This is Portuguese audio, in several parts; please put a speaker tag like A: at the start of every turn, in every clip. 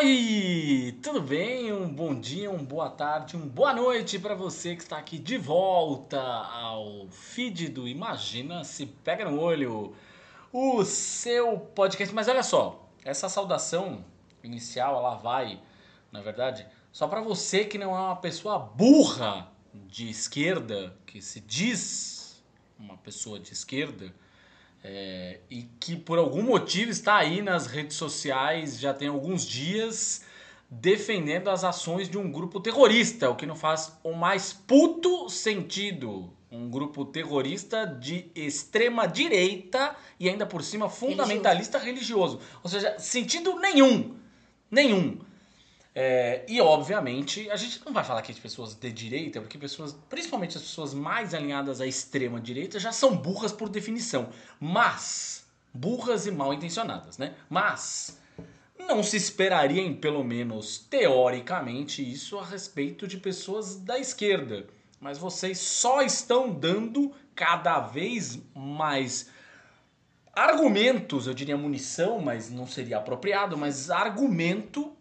A: Oi, tudo bem? Um bom dia, uma boa tarde, uma boa noite para você que está aqui de volta ao feed do Imagina Se Pega no Olho, o seu podcast. Mas olha só, essa saudação inicial ela vai, na verdade, só para você que não é uma pessoa burra de esquerda, que se diz uma pessoa de esquerda é, e que por algum motivo está aí nas redes sociais já tem alguns dias defendendo as ações de um grupo terrorista, o que não faz o mais puto sentido. Um grupo terrorista de extrema direita e ainda por cima fundamentalista religioso. religioso. Ou seja, sentido nenhum. Nenhum. É, e obviamente, a gente não vai falar aqui de pessoas de direita, porque pessoas, principalmente as pessoas mais alinhadas à extrema direita, já são burras por definição. Mas, burras e mal intencionadas, né? Mas, não se esperaria, em, pelo menos teoricamente, isso a respeito de pessoas da esquerda. Mas vocês só estão dando cada vez mais argumentos, eu diria munição, mas não seria apropriado, mas argumento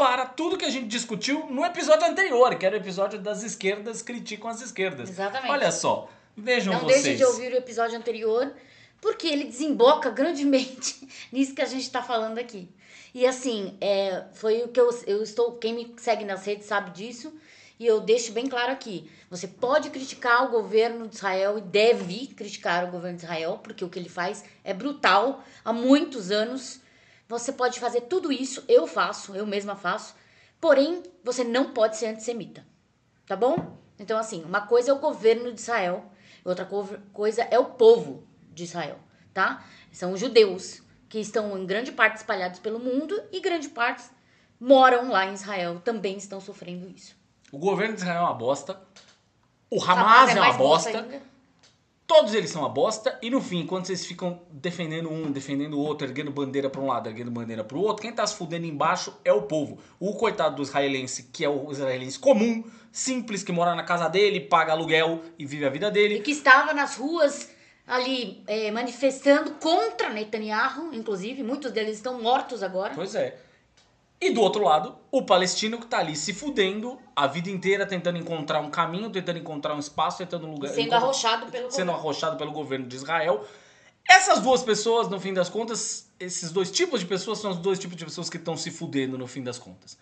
A: para tudo que a gente discutiu no episódio anterior, que era o episódio das esquerdas criticam as esquerdas.
B: Exatamente.
A: Olha só, vejam
B: Não
A: vocês.
B: deixe de ouvir o episódio anterior, porque ele desemboca grandemente nisso que a gente está falando aqui. E assim, é, foi o que eu, eu estou. Quem me segue nas redes sabe disso. E eu deixo bem claro aqui: você pode criticar o governo de Israel e deve criticar o governo de Israel, porque o que ele faz é brutal há muitos anos. Você pode fazer tudo isso, eu faço, eu mesma faço, porém você não pode ser antissemita, tá bom? Então, assim, uma coisa é o governo de Israel, outra coisa é o povo de Israel, tá? São os judeus que estão em grande parte espalhados pelo mundo e grande parte moram lá em Israel, também estão sofrendo isso.
A: O governo de Israel é uma bosta, o Hamas, Hamas é, é uma bosta. bosta Todos eles são uma bosta e no fim, quando vocês ficam defendendo um, defendendo o outro, erguendo bandeira para um lado, erguendo bandeira para o outro, quem tá se fudendo embaixo é o povo. O coitado do israelense, que é o israelense comum, simples, que mora na casa dele, paga aluguel e vive a vida dele.
B: E que estava nas ruas ali é, manifestando contra Netanyahu, inclusive, muitos deles estão mortos agora.
A: Pois é. E do outro lado, o palestino que tá ali se fudendo a vida inteira, tentando encontrar um caminho, tentando encontrar um espaço, tentando um lugar.
B: Sendo arrochado pelo
A: Sendo arrochado pelo governo de Israel. Essas duas pessoas, no fim das contas, esses dois tipos de pessoas são os dois tipos de pessoas que estão se fudendo no fim das contas.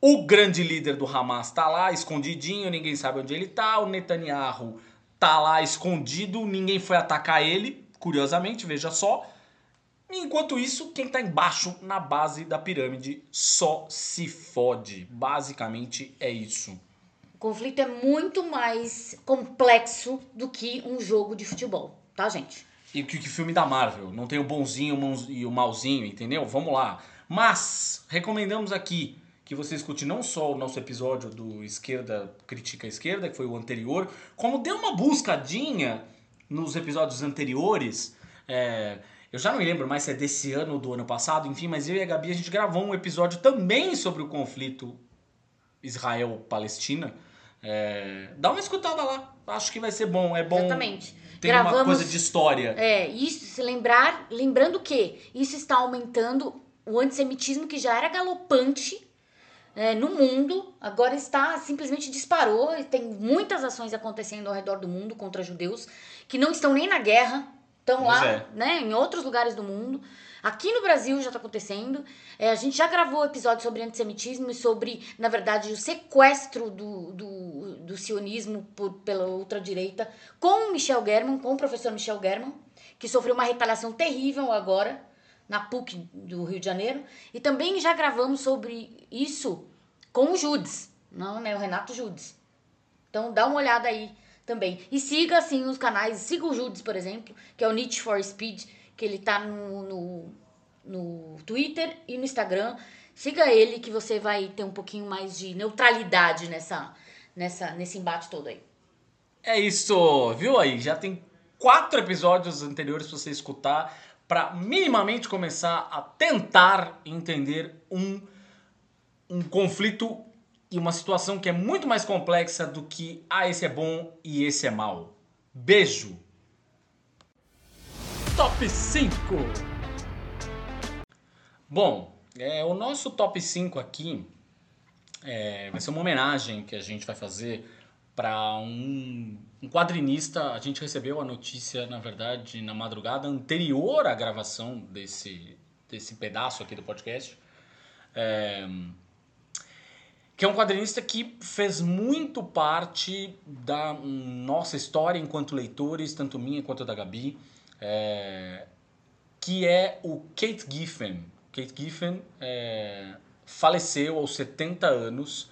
A: O grande líder do Hamas tá lá, escondidinho, ninguém sabe onde ele tá. O Netanyahu tá lá escondido, ninguém foi atacar ele, curiosamente, veja só. Enquanto isso, quem está embaixo, na base da pirâmide, só se fode. Basicamente é isso.
B: O conflito é muito mais complexo do que um jogo de futebol, tá, gente?
A: E que, que filme da Marvel. Não tem o bonzinho e o malzinho, entendeu? Vamos lá. Mas, recomendamos aqui que você escute não só o nosso episódio do Esquerda Critica a Esquerda, que foi o anterior, como dê uma buscadinha nos episódios anteriores. É, eu já não me lembro mais se é desse ano ou do ano passado, enfim, mas eu e a Gabi a gente gravou um episódio também sobre o conflito Israel-Palestina. É, dá uma escutada lá, acho que vai ser bom. É bom.
B: Exatamente.
A: Tem Gravamos, uma coisa de história.
B: É, isso, se lembrar, lembrando que isso está aumentando o antissemitismo que já era galopante é, no mundo, agora está simplesmente disparou e tem muitas ações acontecendo ao redor do mundo contra judeus que não estão nem na guerra, estão lá, é. né, em outros lugares do mundo. Aqui no Brasil já está acontecendo. É, a gente já gravou episódio sobre antissemitismo e sobre, na verdade, o sequestro do, do, do sionismo por, pela ultradireita com o Michel German, com o professor Michel German, que sofreu uma retaliação terrível agora na PUC do Rio de Janeiro. E também já gravamos sobre isso com o Judes, não, né, o Renato Judes. Então dá uma olhada aí também. E siga, assim, os canais. Siga o Judes, por exemplo, que é o Need for Speed, que ele tá no, no, no Twitter e no Instagram. Siga ele que você vai ter um pouquinho mais de neutralidade nessa, nessa, nesse embate todo aí.
A: É isso, viu aí? Já tem quatro episódios anteriores pra você escutar para minimamente começar a tentar entender um, um conflito e uma situação que é muito mais complexa do que ah, esse é bom e esse é mal. Beijo! Top 5 Bom, é, o nosso top 5 aqui é, vai ser uma homenagem que a gente vai fazer para um, um quadrinista. A gente recebeu a notícia, na verdade, na madrugada anterior à gravação desse, desse pedaço aqui do podcast. É, que é um quadrinista que fez muito parte da nossa história enquanto leitores, tanto minha quanto da Gabi, é, que é o Kate Giffen. Kate Giffen é, faleceu aos 70 anos,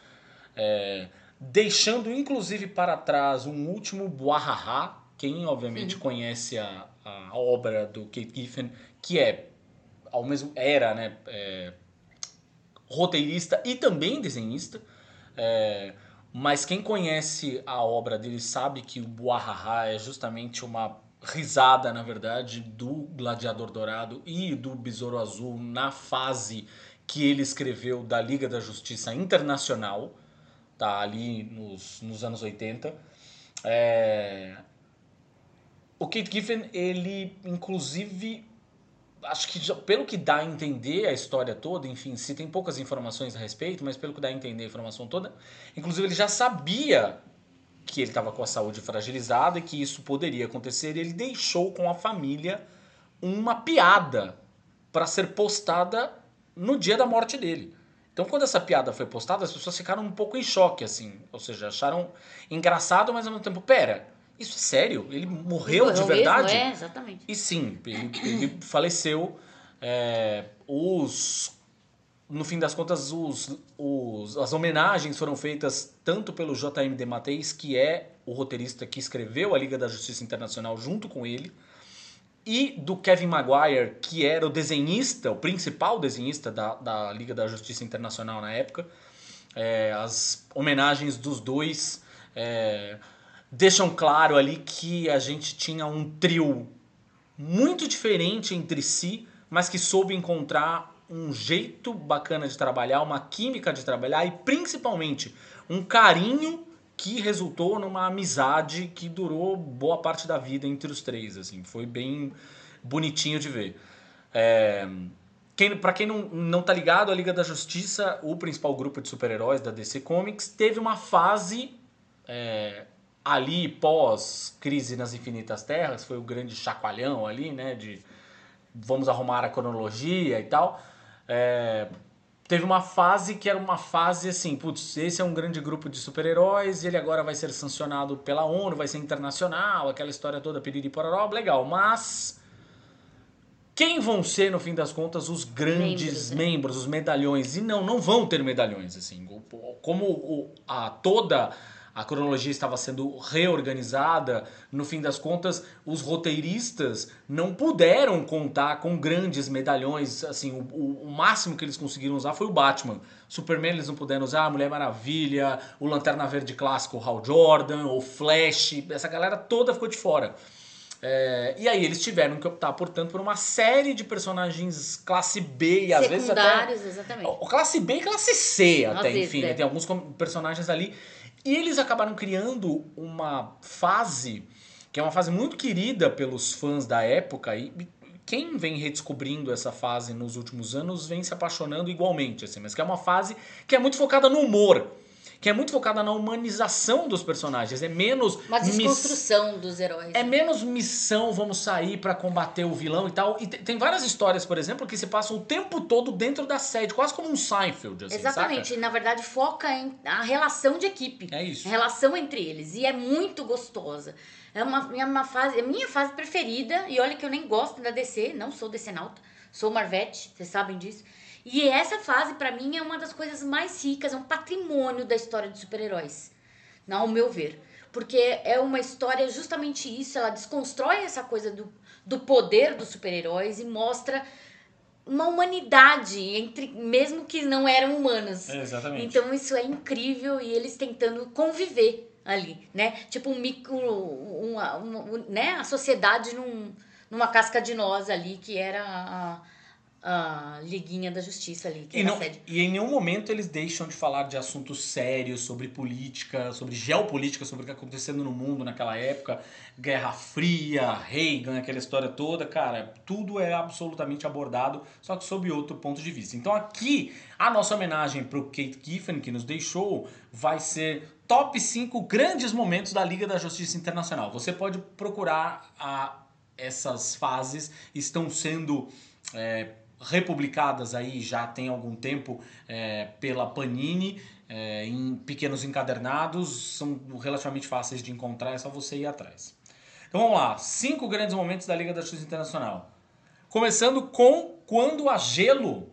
A: é, deixando inclusive para trás um último Buahaha, quem obviamente uhum. conhece a, a obra do Kate Giffen, que é ao mesmo era, né, é, roteirista e também desenhista. É, mas quem conhece a obra dele sabe que o Buahaha é justamente uma risada, na verdade, do Gladiador Dourado e do Besouro Azul na fase que ele escreveu da Liga da Justiça Internacional, tá ali nos, nos anos 80. É... O Kate Giffen, ele inclusive acho que pelo que dá a entender a história toda, enfim, se tem poucas informações a respeito, mas pelo que dá a entender a informação toda, inclusive ele já sabia que ele estava com a saúde fragilizada e que isso poderia acontecer, ele deixou com a família uma piada para ser postada no dia da morte dele. Então, quando essa piada foi postada, as pessoas ficaram um pouco em choque, assim, ou seja, acharam engraçado, mas ao mesmo tempo, pera, isso é sério? Ele morreu, de verdade?
B: Mesmo? É, exatamente.
A: E sim, ele, ele faleceu. É, os no fim das contas, os, os, as homenagens foram feitas tanto pelo J.M. Dematteis, que é o roteirista que escreveu a Liga da Justiça Internacional junto com ele, e do Kevin Maguire, que era o desenhista, o principal desenhista da, da Liga da Justiça Internacional na época. É, as homenagens dos dois é, deixam claro ali que a gente tinha um trio muito diferente entre si, mas que soube encontrar um jeito bacana de trabalhar, uma química de trabalhar e principalmente um carinho que resultou numa amizade que durou boa parte da vida entre os três, assim, foi bem bonitinho de ver. É, quem, para quem não, não tá ligado, a Liga da Justiça, o principal grupo de super-heróis da DC Comics, teve uma fase é, ali pós Crise nas Infinitas Terras, foi o grande chacoalhão ali, né, de vamos arrumar a cronologia e tal. É, teve uma fase que era uma fase assim, putz, esse é um grande grupo de super-heróis, ele agora vai ser sancionado pela ONU, vai ser internacional, aquela história toda, piriri pororó, legal, mas quem vão ser, no fim das contas, os grandes membros, né? membros os medalhões? E não, não vão ter medalhões, assim, como a toda a cronologia estava sendo reorganizada. No fim das contas, os roteiristas não puderam contar com grandes medalhões. Assim, o, o máximo que eles conseguiram usar foi o Batman. Superman eles não puderam usar, a Mulher Maravilha, o Lanterna Verde clássico, o Hal Jordan, o Flash. Essa galera toda ficou de fora. É, e aí eles tiveram que optar, portanto, por uma série de personagens classe B e às vezes até...
B: exatamente.
A: Classe B e classe C até, enfim. Né? Tem alguns personagens ali e eles acabaram criando uma fase, que é uma fase muito querida pelos fãs da época, e quem vem redescobrindo essa fase nos últimos anos vem se apaixonando igualmente, assim, mas que é uma fase que é muito focada no humor que é muito focada na humanização dos personagens. É menos.
B: Uma desconstrução dos heróis.
A: É menos missão, vamos sair para combater o vilão e tal. E tem várias histórias, por exemplo, que se passam o tempo todo dentro da sede, quase como um Seinfeld. Assim,
B: Exatamente.
A: Saca?
B: E na verdade foca em a relação de equipe.
A: É isso.
B: A relação entre eles. E é muito gostosa. É uma, é uma fase, é minha fase preferida. E olha que eu nem gosto da DC, não sou DC Nauta, sou Marvete, vocês sabem disso. E essa fase, para mim, é uma das coisas mais ricas, é um patrimônio da história de super-heróis, ao meu ver. Porque é uma história justamente isso, ela desconstrói essa coisa do, do poder dos super-heróis e mostra uma humanidade entre mesmo que não eram humanos.
A: É, exatamente.
B: Então isso é incrível e eles tentando conviver ali, né? Tipo um micro, uma, uma, né? A sociedade num, numa casca de nós ali que era a, a Liguinha da Justiça ali, que
A: E,
B: era
A: não-
B: sede.
A: e em nenhum momento eles deixam de falar de assuntos sérios, sobre política, sobre geopolítica, sobre o que está acontecendo no mundo naquela época, Guerra Fria, Reagan, aquela história toda, cara, tudo é absolutamente abordado, só que sob outro ponto de vista. Então aqui, a nossa homenagem para o Kate Giffen, que nos deixou, vai ser top 5 grandes momentos da Liga da Justiça Internacional. Você pode procurar a, essas fases, estão sendo... é, republicadas aí já tem algum tempo é, pela Panini é, em pequenos encadernados, são relativamente fáceis de encontrar, é só você ir atrás. Então vamos lá, cinco grandes momentos da Liga da Justiça Internacional. Começando com quando a Gelo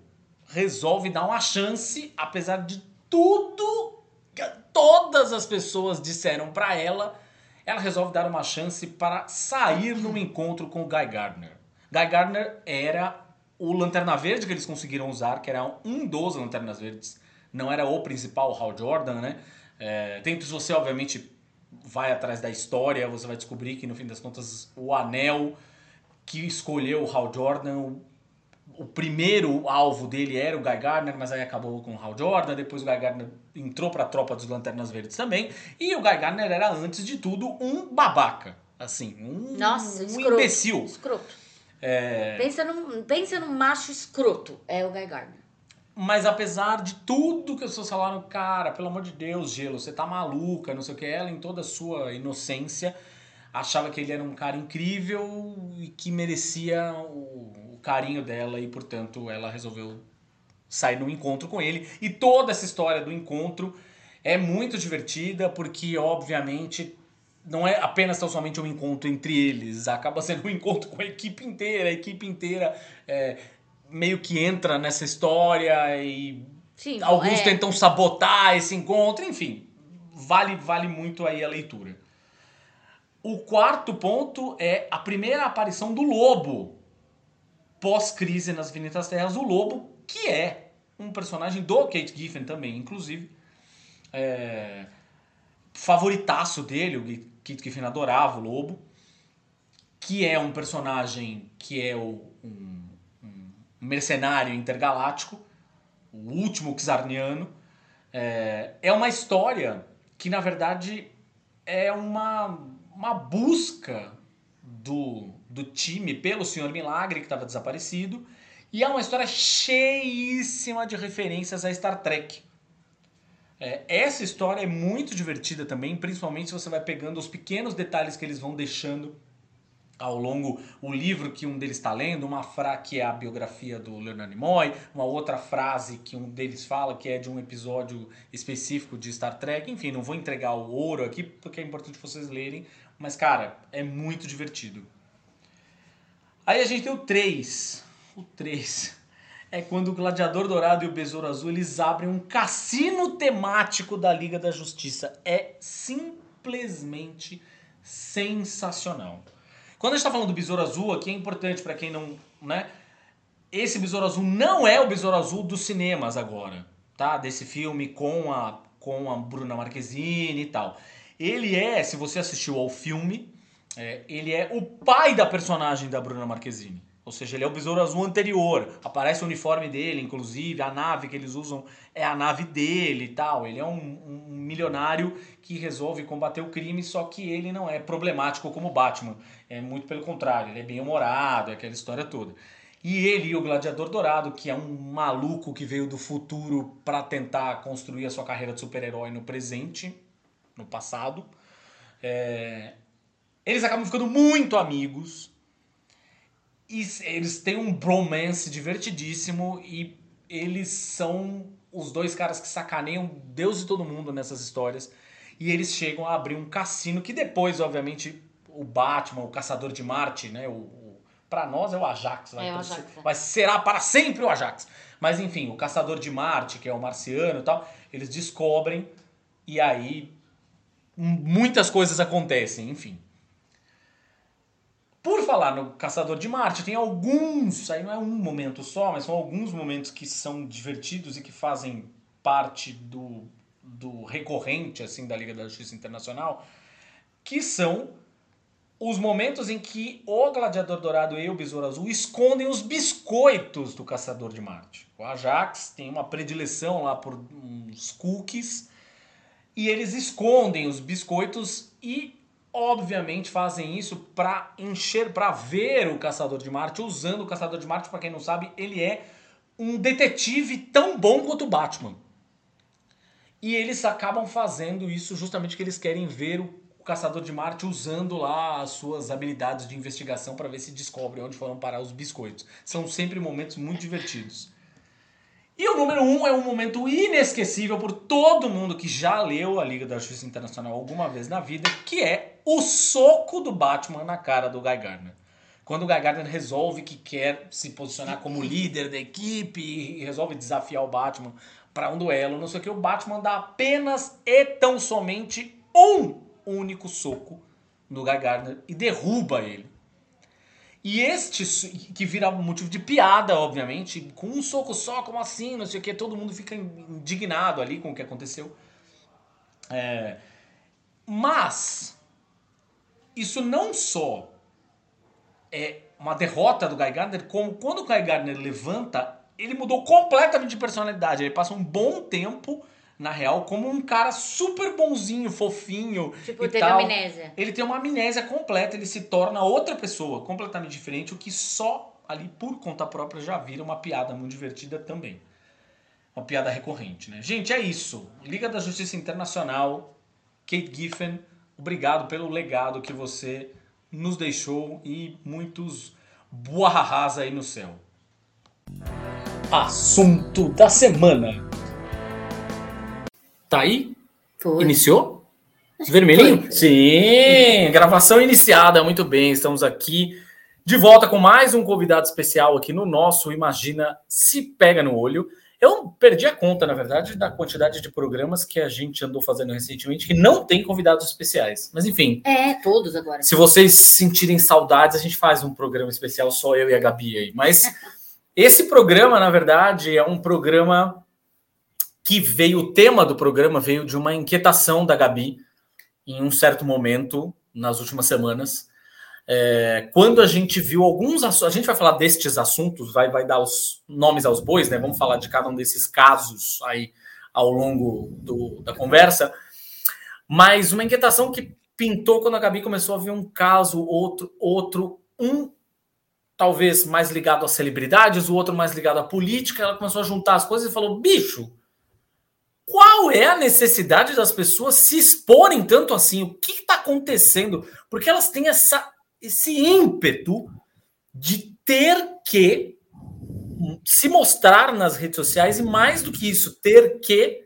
A: resolve dar uma chance, apesar de tudo que todas as pessoas disseram pra ela, ela resolve dar uma chance para sair num encontro com o Guy Gardner. Guy Gardner era o Lanterna Verde que eles conseguiram usar, que era um dos Lanternas Verdes, não era o principal, o Hal Jordan, né? É, dentro de você, obviamente, vai atrás da história, você vai descobrir que no fim das contas o anel que escolheu o Hal Jordan, o, o primeiro alvo dele era o Guy Gardner, mas aí acabou com o Hal Jordan, depois o Guy Gardner entrou pra tropa dos Lanternas Verdes também, e o Guy Gardner era antes de tudo um babaca, assim, um,
B: Nossa,
A: um
B: escroto.
A: imbecil.
B: Escroto.
A: É,
B: Pensa, num, pensa num macho escroto, é o Guy Gardner.
A: Mas apesar de tudo que as pessoas falaram, cara, pelo amor de Deus, Gelo, você tá maluca, não sei o que, ela em toda a sua inocência achava que ele era um cara incrível e que merecia o, o carinho dela e, portanto, ela resolveu sair no encontro com ele. E toda essa história do encontro é muito divertida porque, obviamente, não é apenas tão somente um encontro entre eles, acaba sendo um encontro com a equipe inteira. A equipe inteira é, meio que entra nessa história e
B: Sim,
A: alguns
B: é,
A: tentam sabotar esse encontro, enfim, vale, vale muito aí a leitura. O quarto ponto é a primeira aparição do Lobo pós-crise nas Infinitas Terras, o Lobo, que é um personagem do Kate Giffen também, inclusive. É, favoritaço dele, Kate Giffen adorava o Lobo, que é um personagem que é o, um, um mercenário intergaláctico, o último Xarniano. É, é uma história que, na verdade, é uma, uma busca do, do time pelo Senhor Milagre, que estava desaparecido, e é uma história cheíssima de referências a Star Trek. É, essa história é muito divertida também, principalmente se você vai pegando os pequenos detalhes que eles vão deixando ao longo o livro que um deles está lendo, uma frase que é a biografia do Leonard Nimoy, uma outra frase que um deles fala que é de um episódio específico de Star Trek. Enfim, não vou entregar o ouro aqui porque é importante vocês lerem, mas cara, é muito divertido. Aí a gente tem o 3. O 3 é quando o Gladiador Dourado e o Besouro Azul eles abrem um cassino temático da Liga da Justiça. É simplesmente sensacional. Quando a gente está falando do Besouro Azul, aqui é importante para quem não, né? Esse Besouro Azul não é o Besouro Azul dos cinemas agora, tá? Desse filme com a com a Bruna Marquezine e tal. Ele é, se você assistiu ao filme, é, ele é o pai da personagem da Bruna Marquezine. Ou seja, ele é o Besouro Azul anterior. Aparece o uniforme dele, inclusive, a nave que eles usam é a nave dele e tal. Ele é um, um milionário que resolve combater o crime, só que ele não é problemático como Batman. É muito pelo contrário, ele é bem humorado, é aquela história toda. E ele e o Gladiador Dourado, que é um maluco que veio do futuro para tentar construir a sua carreira de super-herói no presente, no passado, é, eles acabam ficando muito amigos. E eles têm um bromance divertidíssimo e eles são os dois caras que sacaneiam Deus e todo mundo nessas histórias. E eles chegam a abrir um cassino que depois, obviamente, o Batman, o Caçador de Marte, né? O, o, pra nós é o Ajax, vai,
B: É o Ajax, é.
A: será para sempre o Ajax. Mas enfim, o Caçador de Marte, que é o marciano e tal, eles descobrem e aí muitas coisas acontecem, enfim. Por falar no Caçador de Marte, tem alguns, aí não é um momento só, mas são alguns momentos que são divertidos e que fazem parte do, do recorrente assim da Liga da Justiça Internacional, que são os momentos em que o Gladiador Dourado e o Besouro Azul escondem os biscoitos do Caçador de Marte. O Ajax tem uma predileção lá por uns cookies e eles escondem os biscoitos e obviamente fazem isso para encher, para ver o Caçador de Marte, usando o Caçador de Marte, para quem não sabe, ele é um detetive tão bom quanto o Batman. E eles acabam fazendo isso justamente que eles querem ver o, Caçador de Marte usando lá as suas habilidades de investigação para ver se descobre onde foram parar os biscoitos. São sempre momentos muito divertidos. E o número um é um momento inesquecível por todo mundo que já leu a Liga da Justiça Internacional alguma vez na vida, que é o soco do Batman na cara do Guy Gardner. Quando o Guy Gardner resolve que quer se posicionar como líder da equipe e resolve desafiar o Batman para um duelo, não sei o que, o Batman dá apenas e tão somente um único soco no Guy Gardner e derruba ele. E este, que vira motivo de piada, obviamente, com um soco só, como assim, não sei o que, todo mundo fica indignado ali com o que aconteceu. É, mas, isso não só é uma derrota do Guy Gardner, como quando o Guy Gardner levanta, ele mudou completamente de personalidade. Ele passa um bom tempo na real, como um cara super bonzinho, fofinho.
B: Tipo,
A: e
B: teve
A: tal.
B: amnésia.
A: Ele tem uma amnésia completa, ele se torna outra pessoa, completamente diferente, o que só ali por conta própria já vira uma piada muito divertida também. Uma piada recorrente, né? Gente, é isso. Liga da Justiça Internacional, Kate Giffen, obrigado pelo legado que você nos deixou e muitos boarrarras aí no céu. Assunto da semana. Tá aí?
B: Foi.
A: Iniciou?
B: Acho
A: Vermelhinho?
B: foi.
A: Sim, gravação iniciada, muito bem. Estamos aqui de volta com mais um convidado especial aqui no nosso Imagina Se Pega no Olho. Eu perdi a conta, na verdade, da quantidade de programas que a gente andou fazendo recentemente que não tem convidados especiais. Mas enfim,
B: É, todos agora.
A: se vocês sentirem saudades, a gente faz um programa especial só eu e a Gabi aí. Mas esse programa, na verdade, é um programa que veio, o tema do programa veio de uma inquietação da Gabi em um certo momento, nas últimas semanas, é, quando a gente viu alguns a gente vai falar destes assuntos, vai, vai dar os nomes aos bois, né? Vamos falar de cada um desses casos aí ao longo do, da conversa, mas uma inquietação que pintou quando a Gabi começou a ver um caso, outro, outro, um talvez mais ligado às celebridades, o outro mais ligado à política, ela começou a juntar as coisas e falou: bicho, qual é a necessidade das pessoas se exporem tanto assim? O que está acontecendo? Porque elas têm essa, esse ímpeto de ter que se mostrar nas redes sociais e mais do que isso, ter que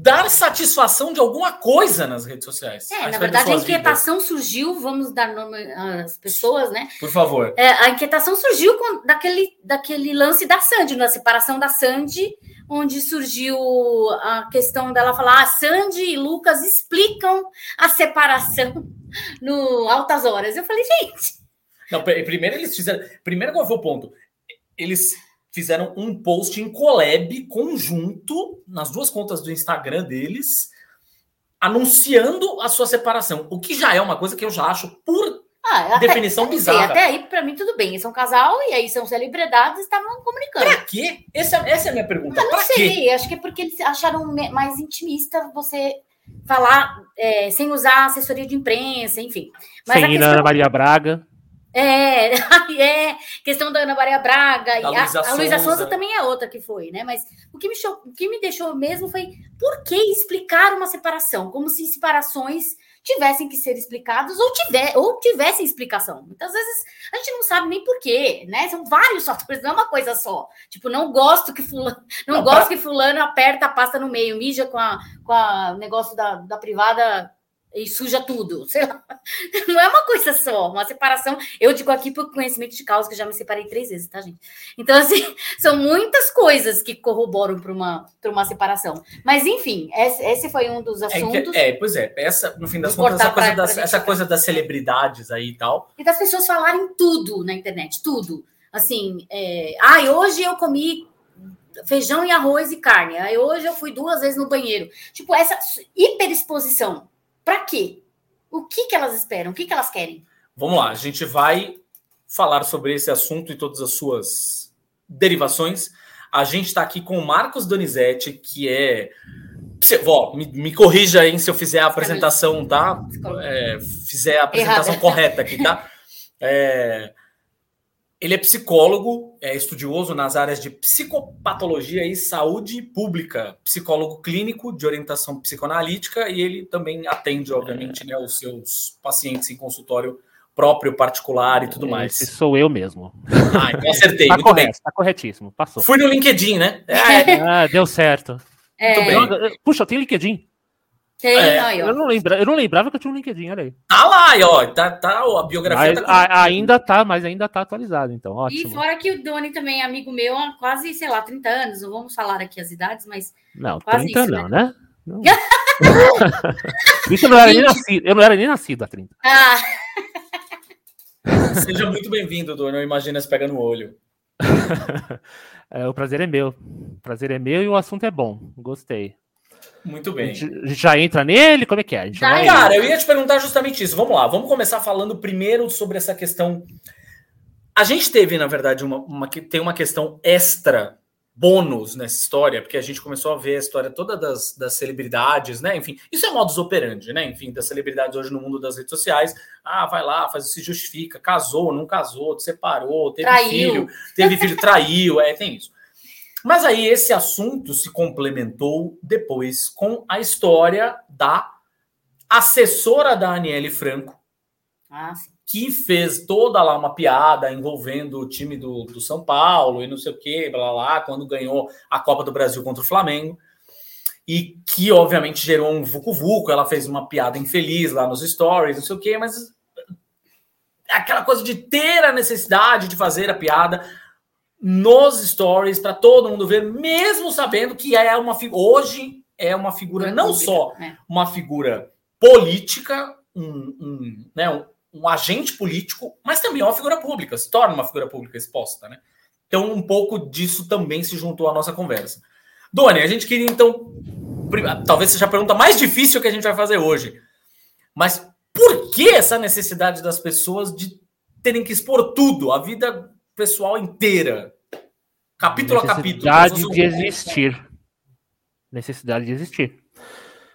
A: dar satisfação de alguma coisa nas redes sociais.
B: É, na verdade, a
A: suas vidas.
B: inquietação surgiu, vamos dar nome às pessoas, né?
A: Por favor.
B: É, a inquietação surgiu com, daquele, daquele lance da Sandy, na separação da Sandy, onde surgiu a questão dela falar: ah, Sandy e Lucas explicam a separação no Altas Horas. Eu falei, gente,
A: Não, pri- primeiro eles fizeram. Primeiro qual foi o ponto? Eles fizeram um post em collab conjunto nas duas contas do Instagram deles, anunciando a sua separação. O que já é uma coisa que eu já acho por
B: ah, até,
A: definição
B: não sei,
A: bizarra.
B: até aí, pra mim, tudo bem. Eles são um casal e aí são celebridades estavam comunicando.
A: Pra quê? Essa, essa é a minha pergunta.
B: Eu não
A: Pra quê?
B: sei, acho que é porque eles acharam mais intimista você falar é, sem usar assessoria de imprensa, enfim. Mas a
C: Sem ir na
B: questão,
C: Ana Maria Braga.
B: é, é, questão da Ana Maria Braga,
A: Da
B: e a,
A: Luísa
B: a Luísa.
A: Sonza
B: também é outra que foi, né? Mas o que, me cho- o que me deixou mesmo foi por que explicar uma separação? Como se separações tivessem que ser explicadas ou, tiver, ou tivessem explicação. Muitas vezes a gente não sabe nem por quê, né? São vários fatores, não é uma coisa só. Tipo, não gosto que fulano, não, gosto
A: pra-
B: que fulano aperta a pasta no meio, mija com a, com a negócio da, da privada e suja tudo. Sei lá. Não é uma coisa só, uma separação. Eu digo aqui por conhecimento de causa que já me separei três vezes, tá, gente? Então, assim, são muitas coisas que corroboram para uma, uma separação. Mas, enfim, esse, foi um dos assuntos.
A: É, é, pois é, essa, no fim das contas, essa, coisa, das, essa coisa das celebridades aí e tal.
B: E das pessoas falarem tudo na internet, tudo. Assim, é, ah, hoje eu comi feijão e arroz e carne. Aí hoje eu fui duas vezes no banheiro. Tipo, essa hiperexposição para quê? O que, que elas esperam? O que, que elas querem?
A: Vamos lá, a gente vai falar sobre esse assunto e todas as suas derivações. A gente está aqui com o Marcos Donizete, que é. Vó, me, me corrija aí se eu fizer a apresentação, tá? É, fizer a apresentação Errada. correta aqui, tá? É, ele é psicólogo, é estudioso nas áreas de psicopatologia e saúde pública, psicólogo clínico de orientação psicoanalítica e ele também atende, obviamente, né, os seus pacientes em consultório próprio, particular e tudo mais.
C: Esse sou eu mesmo.
A: Ah, então acertei,
C: tá
A: muito
C: correto,
A: bem.
C: Tá corretíssimo, passou.
A: Fui no LinkedIn, né?
C: É. ah, deu certo.
B: É.
C: Muito bem. Puxa, tem LinkedIn.
B: Tem, é, aí,
C: ó. Eu não, lembra, eu não lembrava que eu tinha um LinkedIn, olha aí.
A: Tá lá, ó. Tá, tá, a biografia
C: mas, tá a, Ainda tá, mas ainda tá atualizado, então, ótimo.
B: E fora que o Doni também é amigo meu há quase, sei lá, 30 anos. Não vamos falar aqui as idades, mas.
C: Não, 30 isso, não, né? né? Não. isso eu não era nem nascido. Eu não era nem nascido há 30.
B: Ah.
A: Seja muito bem-vindo, Doni. Não imagina se pega no olho.
C: é, o prazer é meu. O prazer é meu e o assunto é bom. Gostei.
A: Muito bem.
C: A gente já entra nele? Como é que é?
A: Cara, eu ia te perguntar justamente isso. Vamos lá, vamos começar falando primeiro sobre essa questão. A gente teve, na verdade, uma, uma, tem uma questão extra bônus nessa história, porque a gente começou a ver a história toda das, das celebridades, né? Enfim, isso é modus operandi, né? Enfim, das celebridades hoje no mundo das redes sociais. Ah, vai lá, faz, se justifica, casou, não casou, separou, teve traiu. filho, teve filho, traiu, é, tem isso. Mas aí esse assunto se complementou depois com a história da assessora da Aniele Franco,
B: ah,
A: que fez toda lá uma piada envolvendo o time do, do São Paulo e não sei o que, blá, blá, blá, quando ganhou a Copa do Brasil contra o Flamengo. E que, obviamente, gerou um vucu-vucu. Ela fez uma piada infeliz lá nos stories, não sei o que, mas aquela coisa de ter a necessidade de fazer a piada nos stories para todo mundo ver, mesmo sabendo que é uma hoje é uma figura não só é. uma figura política, um, um, né, um, um, agente político, mas também é uma figura pública, se torna uma figura pública exposta, né? Então um pouco disso também se juntou à nossa conversa. Doni, a gente queria então, talvez seja a pergunta mais difícil que a gente vai fazer hoje, mas por que essa necessidade das pessoas de terem que expor tudo, a vida pessoal inteira. Capítulo a capítulo.
C: Necessidade de existir. Necessidade de existir.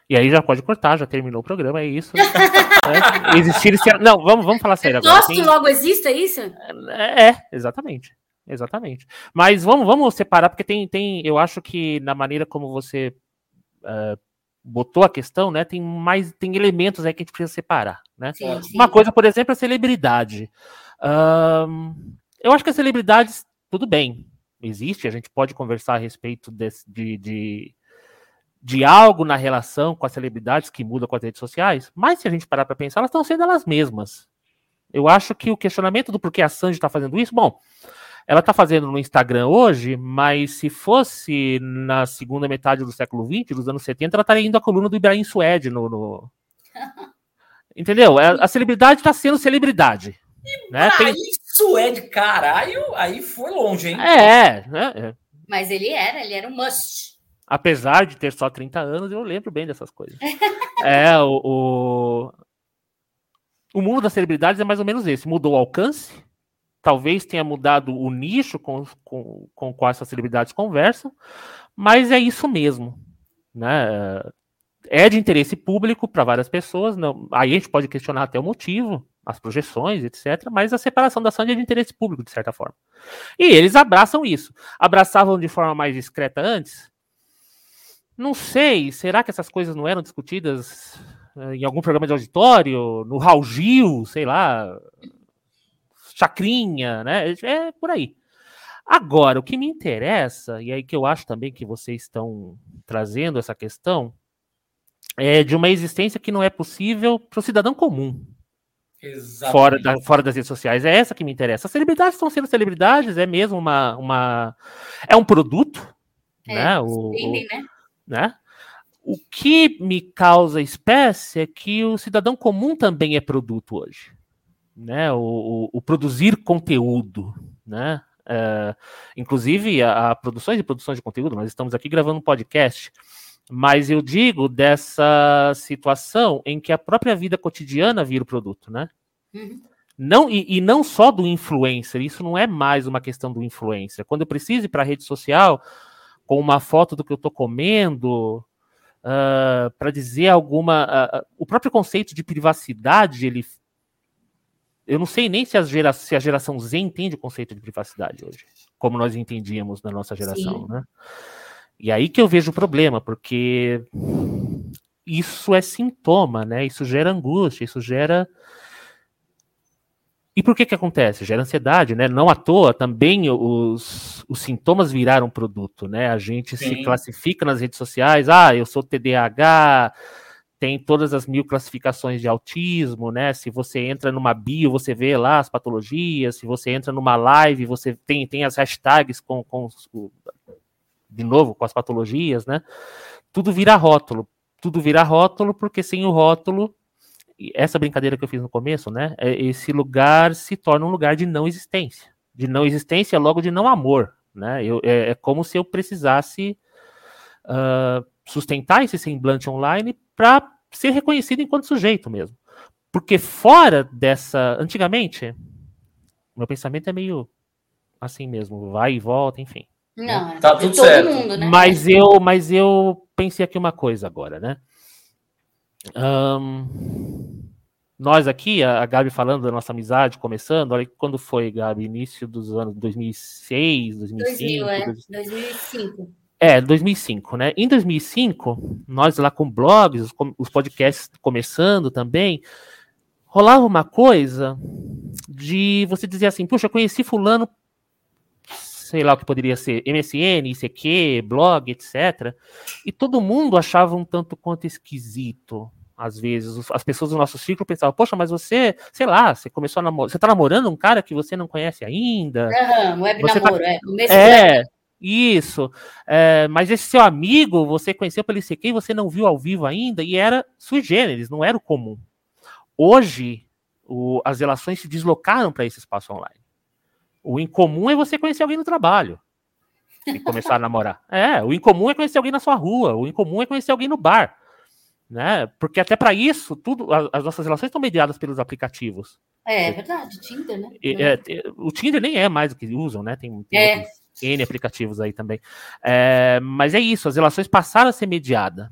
C: E aí já pode cortar, já terminou o programa, é isso. é, existir se... Não, vamos, vamos falar sério agora.
B: Nossa, que logo existe, é isso?
C: É, é, exatamente. Exatamente. Mas vamos, vamos separar, porque tem, tem. Eu acho que na maneira como você uh, botou a questão, né? Tem mais. Tem elementos aí que a gente precisa separar. Né? Sim, sim. Uma coisa, por exemplo, é a celebridade. Um, eu acho que as celebridades, tudo bem, existe, a gente pode conversar a respeito de, de, de, de algo na relação com as celebridades que muda com as redes sociais, mas se a gente parar para pensar, elas estão sendo elas mesmas. Eu acho que o questionamento do porquê a Sanji está fazendo isso, bom, ela está fazendo no Instagram hoje, mas se fosse na segunda metade do século XX, dos anos 70, ela estaria indo à coluna do Ibrahim Suede no. no... Entendeu? A, a celebridade está sendo celebridade.
A: E né? Tem... isso é de caralho, aí foi longe, hein?
C: É, né? É.
B: Mas ele era, ele era um must.
C: Apesar de ter só 30 anos, eu lembro bem dessas coisas. é, o, o, o mundo das celebridades é mais ou menos esse. Mudou o alcance, talvez tenha mudado o nicho com, com, com qual essas celebridades conversam, mas é isso mesmo. Né? É de interesse público para várias pessoas. Não, aí a gente pode questionar até o motivo, as projeções, etc. Mas a separação da Sandy é de interesse público, de certa forma. E eles abraçam isso. Abraçavam de forma mais discreta antes? Não sei. Será que essas coisas não eram discutidas eh, em algum programa de auditório? No Raul Gil, sei lá. Chacrinha, né? É por aí. Agora, o que me interessa, e aí que eu acho também que vocês estão trazendo essa questão, é de uma existência que não é possível para o cidadão comum.
A: Exatamente.
C: Fora, da, fora das redes sociais. É essa que me interessa. As celebridades estão sendo celebridades, é mesmo uma. uma é um produto.
B: É,
C: né? O,
B: Entendem,
C: o-
B: né?
C: né? O que me causa espécie é que o cidadão comum também é produto hoje. Né? O, o- o produzir conteúdo. Né? É, inclusive, a, a produções e produções de conteúdo, nós estamos aqui gravando um podcast, mas eu digo dessa situação em que a própria vida cotidiana vira o produto, né?
B: Uhum.
C: Não, e, e não só do influencer, isso não é mais uma questão do influencer. Quando eu preciso ir para a rede social com uma foto do que eu estou comendo, para dizer alguma. ah, ah, o próprio conceito de privacidade, ele. Eu não sei nem se a, gera, se a geração Z entende o conceito de privacidade hoje, como nós entendíamos na nossa geração,
B: Sim.
C: né? E aí que eu vejo o problema, porque isso é sintoma, né? Isso gera angústia, isso gera. E por que que acontece? Gera ansiedade, né? Não à toa, também os, os sintomas viraram produto, né? A gente se
A: Sim.
C: classifica nas redes sociais, ah, eu sou TDAH, tem todas as mil classificações de autismo, né? Se você entra numa bio, você vê lá as patologias, se você entra numa live, você tem, tem as hashtags com, com de novo, com as patologias, né? Tudo vira rótulo. Tudo vira rótulo, porque sem o rótulo, essa brincadeira que eu fiz no começo, né? é- Esse lugar se torna um lugar de não existência. De não existência, logo de não amor, né? Eu, é, é como se eu precisasse ah, sustentar esse semblante online para ser reconhecido enquanto sujeito mesmo. Porque fora dessa. Antigamente, meu pensamento é meio assim mesmo, vai e volta, enfim.
B: Não, é
A: Tá tudo
B: todo
A: certo.
B: mundo, né?
C: Mas eu, mas eu pensei aqui uma coisa agora, né? Ahn, nós aqui, a, a Gabi falando da nossa amizade, começando, olha quando foi, Gabi? Início dos anos 2006, 2005.
B: 2000, é.
C: dois-
B: 2005.
C: é, 2005, né? Em 2005, nós lá com blogs, os, com- os podcasts começando também, rolava uma coisa de você dizer assim, puxa, eu conheci fulano, sei lá o que poderia ser, MSN, ICQ, blog, etc. E todo mundo achava um tanto quanto esquisito. Às vezes, as pessoas do nosso ciclo pensavam, poxa, mas você, sei lá, você começou a namorar, você tá namorando um cara que você não conhece ainda?
B: Aham, web
C: Você tá-
B: namoro, é. O mesmo
C: É, isso. É, mas esse seu amigo, você conheceu pelo ICQ e você não viu ao vivo ainda, e era sui generis, não era o comum. Hoje, o- as relações se deslocaram para esse espaço online. O incomum é você conhecer alguém no trabalho e começar a namorar. É, o incomum é conhecer alguém na sua rua, o incomum é conhecer alguém no bar. Né? Porque até para isso, tudo, as nossas relações estão mediadas pelos aplicativos.
B: É, é verdade, Tinder, né?
C: É, é, o Tinder nem é mais o que usam, né? Tem, tem
B: É.
C: N aplicativos aí também. É, mas é isso, as relações passaram a ser mediadas.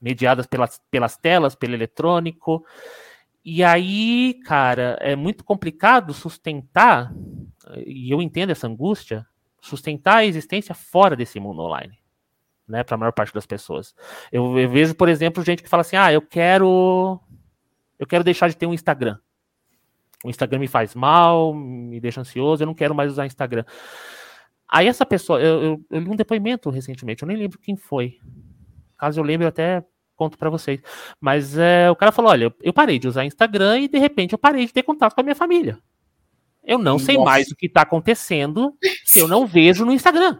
C: Mediadas pelas, pelas telas, pelo eletrônico. E aí, cara, é muito complicado sustentar, e eu entendo essa angústia, sustentar a existência fora desse mundo online. Né, para a maior parte das pessoas. Eu, eu vejo, por exemplo, gente que fala assim: ah, eu quero. Eu quero deixar de ter um Instagram o Instagram me faz mal, me deixa ansioso, eu não quero mais usar Instagram. Aí essa pessoa, eu, eu, eu li um depoimento recentemente, eu nem lembro quem foi. Caso eu lembre, eu até conto pra vocês. Mas é, o cara falou: olha, eu parei de usar Instagram e de repente eu parei de ter contato com a minha família. Eu não sei
A: Nossa.
C: mais o que tá acontecendo se eu não vejo no Instagram.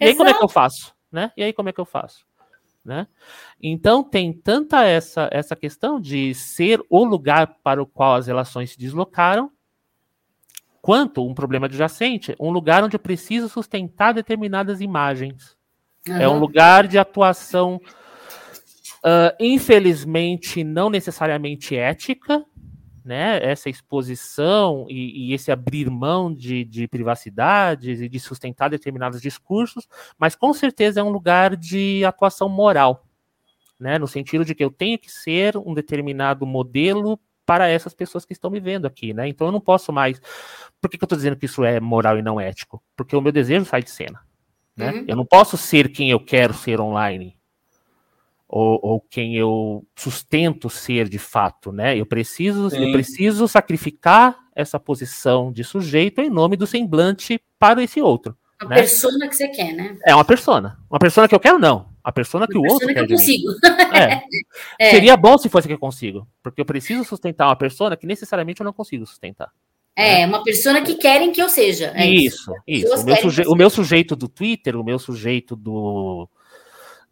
C: E aí como é que eu faço? Né? E aí como é que eu faço? Né? Então tem tanta essa, essa questão de ser o lugar para o qual as relações se deslocaram, quanto um problema adjacente, um lugar onde eu preciso sustentar determinadas imagens. É um lugar de atuação, ah, infelizmente, não necessariamente ética, né? Essa exposição e, e esse abrir mão de, de privacidades e de sustentar determinados discursos, mas com certeza é um lugar de atuação moral, né? No sentido de que eu tenho que ser um determinado modelo para essas pessoas que estão me vendo aqui, né? Então eu não posso mais. Por que, que eu estou dizendo que isso é moral e não ético? Porque o meu desejo sai de cena. Né?
B: Uhum.
C: Eu não posso ser quem eu quero ser online. Ou, ou quem eu sustento ser de fato, né? Eu preciso,
A: Sim.
C: eu preciso sacrificar essa posição de sujeito em nome do semblante para esse outro.
B: A
C: né?
B: persona que você quer, né?
C: É uma persona. Uma persona que eu quero, não. A persona que o outro
B: Persona que
C: quer
B: eu
C: de mim.
B: consigo.
C: É.
B: É.
C: Seria bom se fosse que eu consigo, porque eu preciso sustentar uma persona que necessariamente eu não consigo sustentar.
B: É, uma persona que querem que eu seja. É
C: isso, isso.
B: Pessoas
C: O meu, suje-
B: que
C: o meu sujeito do Twitter, o meu sujeito do,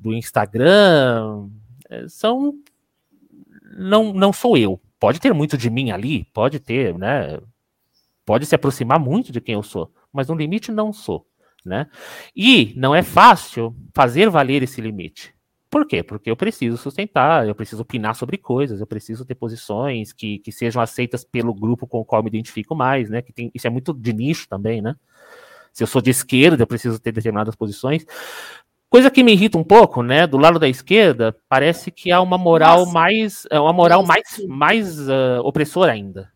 C: do Instagram, eh, são. Não, não sou eu. Pode ter muito de mim ali, pode ter, né? Pode se aproximar muito de quem eu sou, mas no limite não sou, né? E não é fácil fazer valer esse limite. Por quê? Porque eu preciso sustentar, eu preciso opinar sobre coisas, eu preciso ter posições que, que sejam aceitas pelo grupo com o qual eu me identifico mais, né? Que tem, isso é muito de nicho também, né? Se eu sou de esquerda, eu preciso ter determinadas posições. Coisa que me irrita um pouco, né? Do lado da esquerda, parece que há uma moral
B: Nossa.
C: mais, é uma moral mais, mais ah, opressora ainda.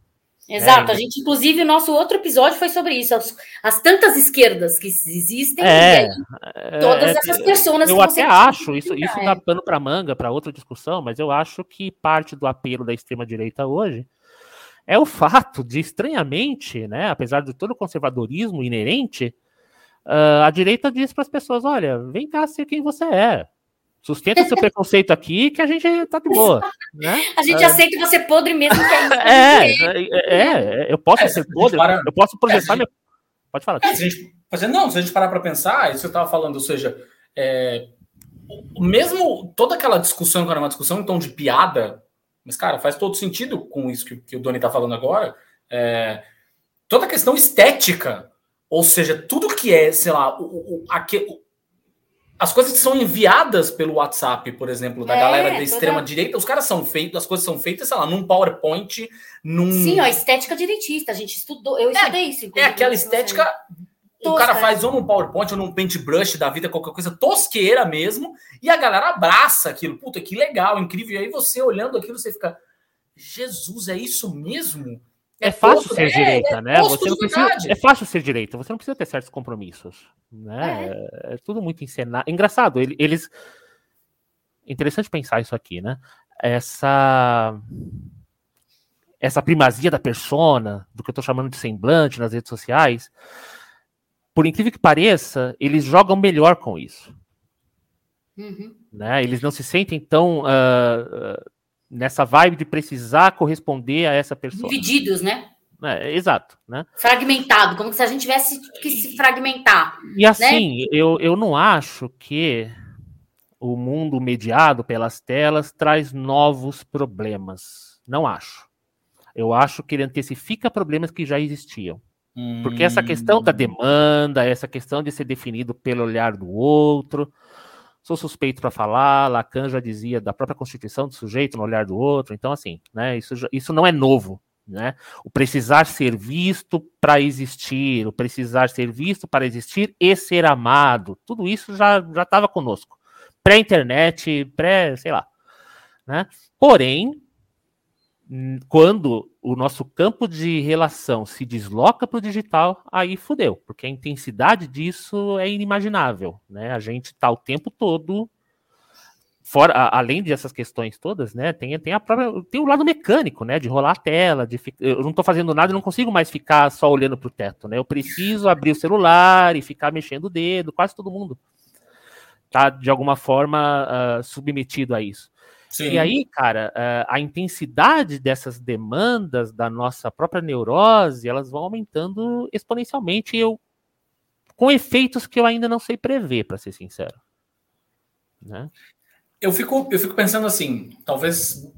B: Exato.
C: É.
B: A gente, inclusive, o nosso outro episódio foi sobre isso. As, as tantas esquerdas que existem.
C: É,
B: aí todas
C: é,
B: essas pessoas
C: eu
B: que você
C: até acho, isso, isso dá pano para manga para outra discussão, mas eu acho que parte do apelo da extrema-direita hoje é o fato de, estranhamente, né, apesar de todo o conservadorismo inerente, ah, a direita diz para as pessoas: olha, vem cá ser quem você é. Sustenta seu preconceito aqui que a gente tá de boa. Né?
B: A gente aceita você podre mesmo que é.
C: É, é, é, eu posso
A: É, se
C: ser
A: gente
C: podre,
A: para-
C: eu posso projetar
A: se a
C: meu. Pode falar.
A: É, se a gente, não, se a gente parar para pensar, isso que eu estava falando, ou seja, é, mesmo toda aquela discussão, que era uma discussão em tom de piada, mas, cara, faz todo sentido com isso que, que o Doni está falando agora, é, toda a questão estética, ou seja, tudo que é, sei lá, o, o- aque- o- as coisas que são enviadas pelo WhatsApp, por exemplo, da
B: É,
A: galera da extrema direita, os caras são feitos, as coisas são feitas, sei lá, num PowerPoint, num
B: Sim, ó, estética direitista. A gente estudou, eu estudei isso.
A: é aquela estética. O cara
B: é.
A: faz ou num PowerPoint ou num paintbrush da vida, qualquer coisa tosqueira mesmo, e a galera abraça aquilo. Puta, que legal, incrível. E aí você olhando aquilo, você fica. Jesus, é isso mesmo?
C: É fácil
A: tosco,
C: ser
A: é,
C: direita,
A: é
C: né?
A: tosco
C: Você não precisa, é fácil ser direita, você não precisa ter certos compromissos. Né? É, tudo muito encenado. Engraçado, ele- eles. Interessante pensar isso aqui, né? Essa. Essa primazia da persona, do que eu tô chamando de semblante nas redes sociais, por incrível que pareça, eles jogam melhor com isso.
B: Uhum.
C: Né? Eles não se sentem tão ah, nessa vibe de precisar corresponder a essa pessoa.
B: Divididos, né?
C: É, exato, né?
B: Fragmentado, como se a gente tivesse que se fragmentar.
C: E assim, eu, eu não acho que o mundo mediado pelas telas traz novos problemas. Não acho. Eu acho que ele antecifica problemas que já existiam. Porque essa questão da demanda, essa questão de ser definido pelo olhar do outro, sou suspeito para falar, Lacan já dizia da própria constituição do sujeito no olhar do outro, então assim, né, isso, isso não é novo, né? O precisar ser visto para existir, o precisar ser visto para existir e ser amado, tudo isso já já estava conosco, pré-internet, pré, sei lá, né? Porém, quando o nosso campo de relação se desloca para o digital, aí fudeu, porque a intensidade disso é inimaginável, né? A gente está o tempo todo fora, a- além dessas questões todas, né? Tem, tem a própria, tem o lado mecânico, né? De rolar a tela, de eu não estou fazendo nada, eu não consigo mais ficar só olhando para o teto, né? Eu preciso abrir o celular e ficar mexendo o dedo, quase todo mundo tá de alguma forma ah, submetido a isso.
A: Sim.
C: E aí, cara, eh, a intensidade dessas demandas da nossa própria neurose, elas vão aumentando exponencialmente, eu com efeitos que eu ainda não sei prever, para ser sincero. Né?
A: Eu fico, eu fico pensando assim, talvez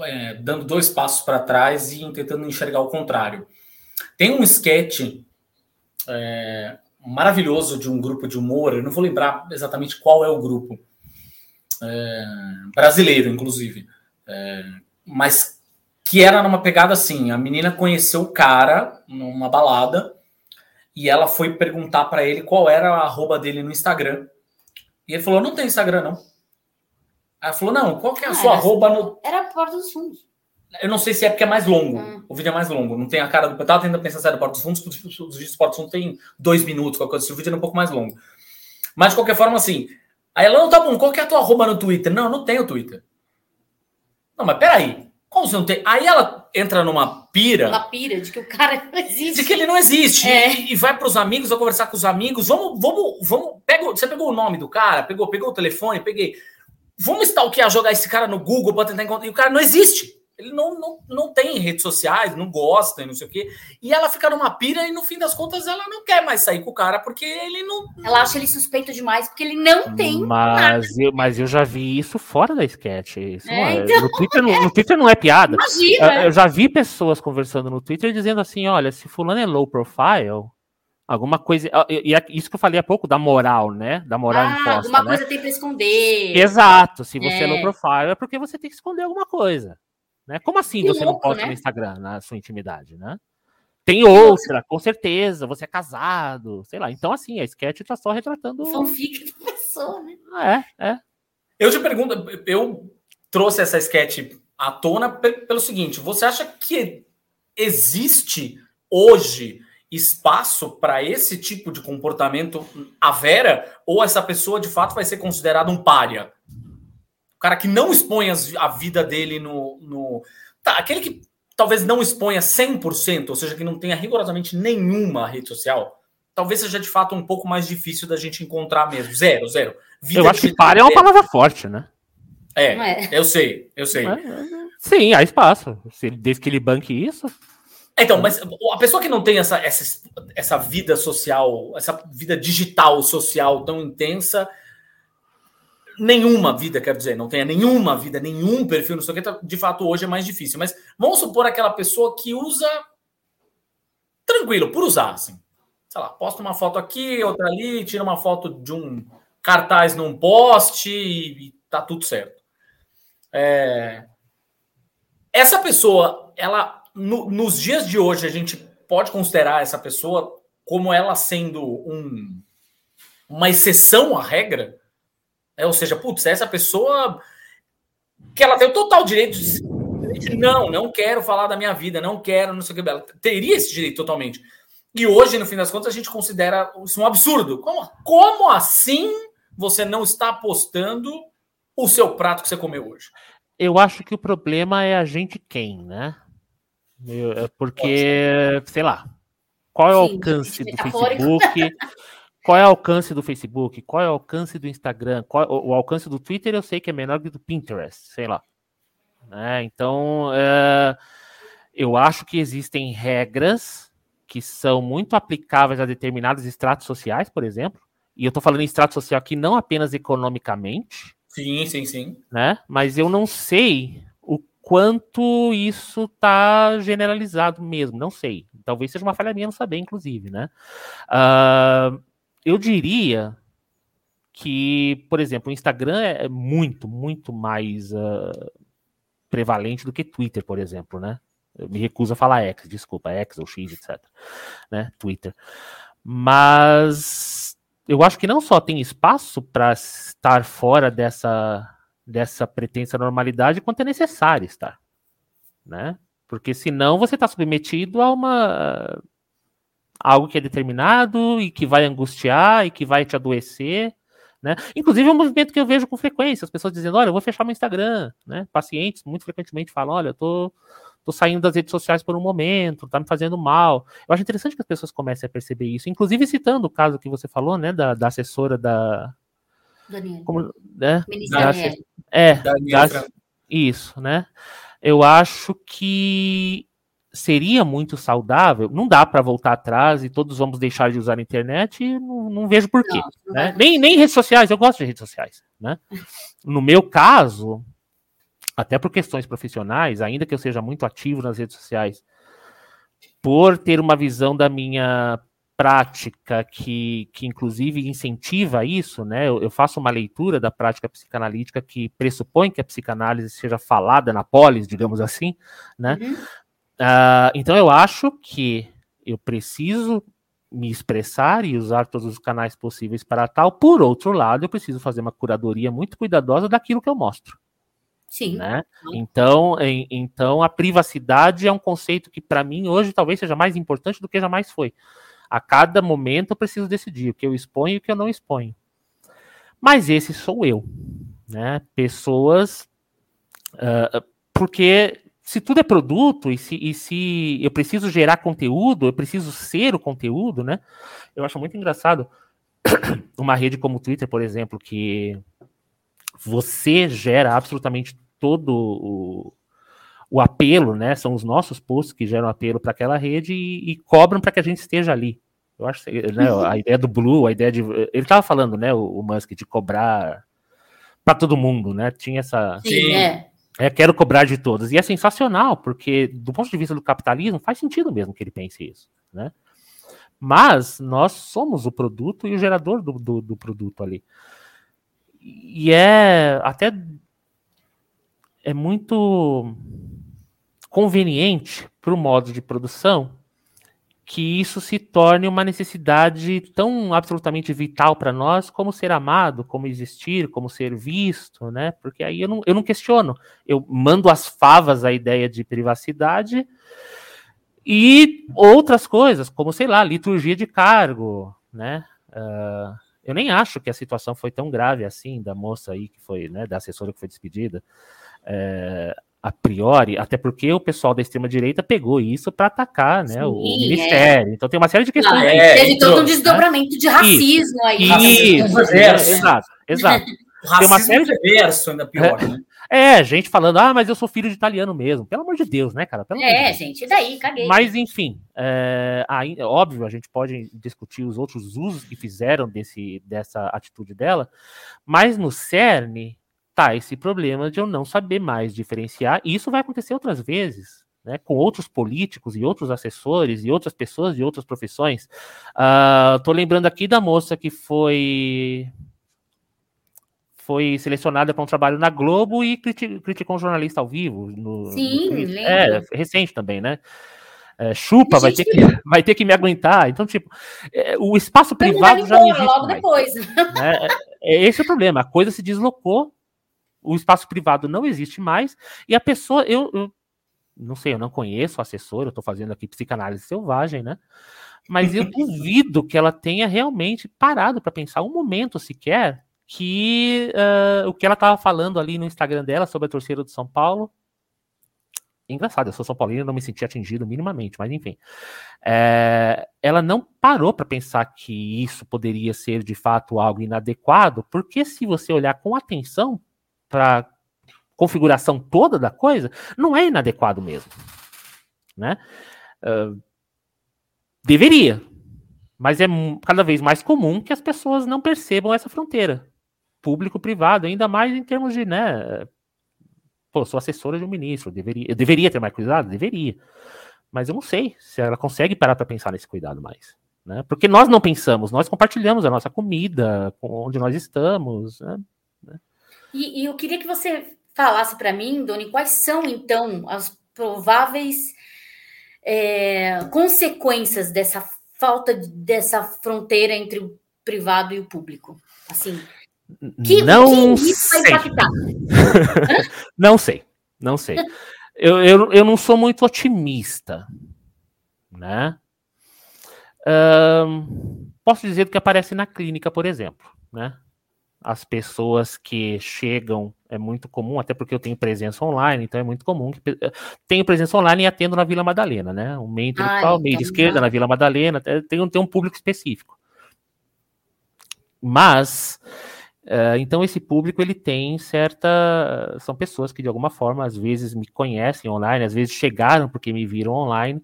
A: é, dando dois passos para trás e tentando enxergar o contrário. Tem um sketch é, maravilhoso de um grupo de humor, eu não vou lembrar exatamente qual é o grupo, é, brasileiro, inclusive, é, mas que era numa pegada assim: a menina conheceu o cara numa balada e ela foi perguntar para ele qual era a arroba dele no Instagram. E ele falou: Não tem Instagram, não. Ela falou: Não, qual que é a
B: Ah,
A: sua
B: era-
A: arroba no.
B: Era a porta dos fundos.
A: Eu não sei se é porque é mais longo.
B: Hum.
A: O vídeo é mais longo. Não tem a cara do. Eu tava tentando pensar se era Porta dos Fundos, porque os os vídeos do Porta dos Fundos tem dois minutos, qualquer coisa. O vídeo é um pouco mais longo. Mas, de qualquer forma, assim. Aí ela, não, tá bom, qual que é a tua arroba no Twitter? Não, eu não tenho Twitter. Não, mas peraí. Como você não tem? Aí ela entra numa pira.
B: Uma pira de que o cara não existe.
A: De que ele não existe.
B: É.
A: E, e vai para os amigos, vai conversar com os amigos. Vamos, vamos, vamos. Pega, você pegou o nome do cara, pegou, pegou o telefone, peguei. Vamos stalkear, jogar esse cara no Google para tentar encontrar. E o cara não existe. Ele não, não, não tem redes sociais, não gosta e não sei o quê. E ela fica numa pira e no fim das contas ela não quer mais sair com o cara porque ele não.
B: Ela acha ele suspeito demais porque ele não tem nada.
C: Mas eu, mas eu já vi isso fora da sketch. Isso não
B: É,
C: é-
B: então.
C: no, Twitter não, no Twitter não é piada.
B: Imagina.
C: Eu, eu já vi pessoas conversando no Twitter dizendo assim: olha, se fulano é low profile, alguma coisa. E e é isso que eu falei há pouco da moral, né? Da moral
B: ah,
C: imposta.
B: alguma
C: né?
B: coisa tem pra esconder.
C: Exato. Se você é.
B: É.
C: low profile, é porque você tem que esconder alguma coisa. Né? Como assim
B: Que
C: você não
B: louco,
C: posta
B: né?
C: no Instagram, na sua intimidade, né? Tem outra, com certeza. Você é casado, sei lá. Então, assim, a sketch tá só retratando.
B: Fanfic da pessoa, né?
C: É, é.
A: Eu te pergunto, eu trouxe essa sketch à tona pe- pelo seguinte: você acha que existe hoje espaço para esse tipo de comportamento à vera? Ou essa pessoa de fato vai ser considerada um pária? O cara que não expõe as- a vida dele no, no. Tá, aquele que talvez não exponha 100%, ou seja, que não tenha rigorosamente nenhuma rede social, talvez seja de fato um pouco mais difícil da gente encontrar mesmo. Zero, zero. Vida
C: Eu acho que para é uma palavra forte, né?
A: É,
B: é?
A: eu sei, eu sei.
C: É, é, Sim, há espaço. Se Desde que ele banque isso.
A: Então, mas a pessoa que não tem essa, essa, essa vida social, essa vida digital social tão intensa, nenhuma vida, quero dizer, não tenha nenhuma vida, nenhum perfil, não sei o que, tá- de fato hoje é mais difícil. Mas vamos supor aquela pessoa que usa tranquilo, por usar, assim. Sei lá, posta uma foto aqui, outra ali, tira uma foto de um cartaz num poste e, e tá tudo certo. É, Essa pessoa, ela, no- nos dias de hoje, a gente pode considerar essa pessoa como ela sendo um, uma exceção à regra? É, ou seja, putz, essa pessoa que ela tem o total direito de não, não quero falar da minha vida, não quero, não sei o que. Ela teria esse direito totalmente. E hoje, no fim das contas, a gente considera isso um absurdo. Como, como assim você não está postando o seu prato que você comeu hoje?
C: Eu acho que o problema é a gente quem, né? Eu- é Porque, sei lá, qual é o
B: Sim,
C: alcance do
B: metafórico.
C: Facebook? Qual é o alcance do Facebook? Qual é o alcance do Instagram? Qual, o, o alcance do Twitter eu sei que é menor que do Pinterest, sei lá. Né? Então, é, eu acho que existem regras que são muito aplicáveis a determinados estratos sociais, por exemplo. E eu estou falando em estrato social aqui não apenas economicamente,
A: Sim, sim, sim.
C: né? Mas eu não sei o quanto isso tá generalizado mesmo, não sei. Talvez seja uma falha minha não saber, inclusive, né? Ah, eu diria que, por exemplo, o Instagram é muito, muito mais ah, prevalente do que Twitter, por exemplo, né? Eu me recuso a falar X, desculpa, X ou X, etc. Né? Twitter. Mas eu acho que não só tem espaço para estar fora dessa, dessa pretensa normalidade, quanto é necessário estar. Né? Porque senão você está submetido a uma algo que é determinado e que vai angustiar e que vai te adoecer. Né? Inclusive é um movimento que eu vejo com frequência, as pessoas dizendo, olha, eu vou fechar meu Instagram. Né? Pacientes muito frequentemente falam, olha, eu tô, tô saindo das redes sociais por um momento, tá me fazendo mal. Eu acho interessante que as pessoas comecem a perceber isso, inclusive citando o caso que você falou, né, da, da assessora da...
B: Daniela.
C: Como, né? Da- é, das- isso, né? Eu acho que seria muito saudável. Não dá para voltar atrás e todos vamos deixar de usar a internet e não, não vejo porquê.
B: Não,
C: né? Nem, nem redes sociais, eu gosto de redes sociais. Né? No meu caso, até por questões profissionais, ainda que eu seja muito ativo nas redes sociais, por ter uma visão da minha prática que, que inclusive incentiva isso, né? Eu, eu faço uma leitura da prática psicanalítica que pressupõe que a psicanálise seja falada na polis, digamos assim, né?
B: Uhum.
C: Ah, então eu acho que eu preciso me expressar e usar todos os canais possíveis para tal. Por outro lado, eu preciso fazer uma curadoria muito cuidadosa daquilo que eu mostro,
B: Sim.
C: né? Então, em- então a privacidade é um conceito que para mim hoje talvez seja mais importante do que jamais foi. A cada momento eu preciso decidir o que eu exponho e o que eu não exponho. Mas esse sou eu, né? Pessoas, ah, porque se tudo é produto e se, e se eu preciso gerar conteúdo, eu preciso ser o conteúdo, né? Eu acho muito engraçado uma rede como o Twitter, por exemplo, que você gera absolutamente todo o, o apelo, né? São os nossos posts que geram apelo para aquela rede e, e cobram para que a gente esteja ali. Eu acho né, a ideia do Blue, a ideia de. Ele estava falando, né, o, o, Musk, de cobrar para todo mundo, né? Tinha essa.
B: Sim, é.
C: É. Quero cobrar de todos. E é sensacional, porque do ponto de vista do capitalismo, faz sentido mesmo que ele pense isso, né? Mas nós somos o produto e o gerador do, do, do produto ali. E é até é muito conveniente para o modo de produção que isso se torne uma necessidade tão absolutamente vital para nós como ser amado, como existir, como ser visto, né? Porque aí eu não, eu não questiono. Eu mando as favas a ideia de privacidade e outras coisas, como, sei lá, liturgia de cargo, né? Uh, eu nem acho que a situação foi tão grave assim da moça aí que foi, né, da assessora que foi despedida. É, a priori, até porque o pessoal da extrema-direita pegou isso para atacar né, Sim, o é. ministério. É. Então tem uma série de questões.
B: Ah, é, teve todo um desdobramento né? de racismo isso, aí.
C: Isso, reverso. É, exato, exato.
D: O racismo tem uma série de... reverso ainda pior,
C: é, né? É, gente falando, ah, mas eu sou filho de italiano mesmo. Pelo amor de Deus, né, cara? Pelo
B: é,
C: de
B: gente, e daí? Caguei.
C: Mas, enfim, é, ainda, óbvio, a gente pode discutir os outros usos que fizeram desse, dessa atitude dela, mas no cerne tá esse problema de eu não saber mais diferenciar, e isso vai acontecer outras vezes, né, com outros políticos e outros assessores e outras pessoas de outras profissões. Uh, tô lembrando aqui da moça que foi foi selecionada para um trabalho na Globo e criticou um jornalista ao vivo. No,
B: Sim,
C: no é recente também, né? É, chupa, vai ter, que, vai ter que me aguentar. Então, tipo, é, o espaço privado já não existe logo mais, depois. Né? É, é, esse é o problema. A coisa se deslocou o espaço privado não existe mais, e a pessoa, eu, eu não sei, eu não conheço o assessor, eu estou fazendo aqui psicanálise selvagem, né? Mas eu duvido que ela tenha realmente parado para pensar um momento sequer que uh, o que ela estava falando ali no Instagram dela sobre a torcida do São Paulo. Engraçado, eu sou São Paulino, não me senti atingido minimamente, mas enfim. É, ela não parou para pensar que isso poderia ser de fato algo inadequado, porque se você olhar com atenção, para configuração toda da coisa, não é inadequado mesmo. Né? Uh, deveria, mas é cada vez mais comum que as pessoas não percebam essa fronteira público-privado, ainda mais em termos de, né? Pô, sou assessora de um ministro, eu deveria, eu deveria ter mais cuidado? Deveria. Mas eu não sei se ela consegue parar para pensar nesse cuidado mais. Né? Porque nós não pensamos, nós compartilhamos a nossa comida, onde nós estamos. Né?
B: E, e eu queria que você falasse para mim, Doni, quais são então as prováveis é, consequências dessa falta dessa fronteira entre o privado e o público? Assim,
C: que, não que isso vai impactar? não sei, não sei. Eu, eu, eu não sou muito otimista, né? Um, posso dizer que aparece na clínica, por exemplo, né? As pessoas que chegam é muito comum, até porque eu tenho presença online, então é muito comum que eh, tenho presença online e atendo na Vila Madalena, né? Um meio intelectual, meio de esquerda na Vila Madalena, tem, tem um público específico. Mas uh, então esse público ele tem certa são pessoas que de alguma forma às vezes me conhecem online, às vezes chegaram porque me viram online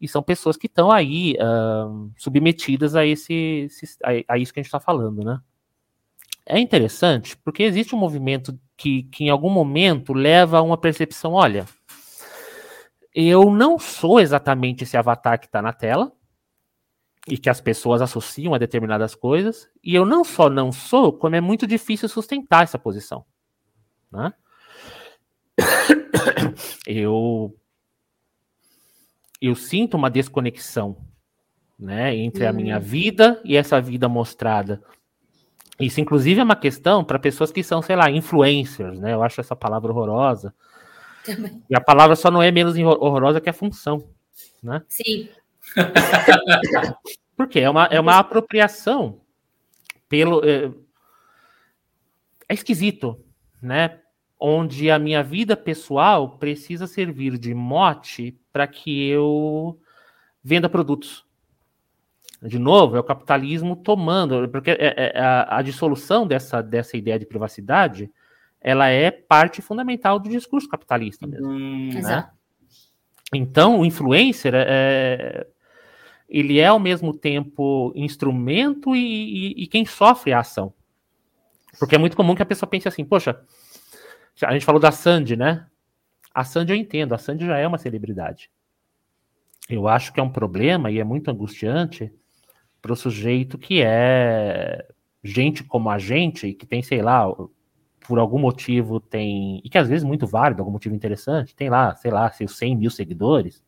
C: e são pessoas que estão aí uh, submetidas a esse, a, a isso que a gente está falando, né? É interessante porque existe um movimento que, que em algum momento leva a uma percepção: olha, eu não sou exatamente esse avatar que está na tela e que as pessoas associam a determinadas coisas, e eu não só não sou, como é muito difícil sustentar essa posição. Né? Eu, eu sinto uma desconexão né, entre a minha hum. vida e essa vida mostrada isso, inclusive, é uma questão para pessoas que são, sei lá, influencers, né? Eu acho essa palavra horrorosa. Também. E a palavra só não é menos horrorosa que a função, né?
B: Sim.
C: Porque é uma, é uma apropriação pelo. É, é esquisito, né? onde a minha vida pessoal precisa servir de mote para que eu venda produtos. De novo, é o capitalismo tomando, porque é, é, a, a, dissolução dessa, dessa ideia de privacidade, ela é parte fundamental do discurso capitalista mesmo. Hum, né? Então, o influencer é, é, ele é ao mesmo tempo instrumento e, e, e, quem sofre a ação. Porque é muito comum que a pessoa pense assim, poxa, a gente falou da Sandy, né? A Sandy eu entendo, a Sandy já é uma celebridade. Eu acho que é um problema e é muito angustiante para o sujeito que é gente como a gente, que tem, sei lá, por algum motivo tem, e que às vezes é muito válido, algum motivo interessante, tem lá, sei lá, seus 100 mil seguidores.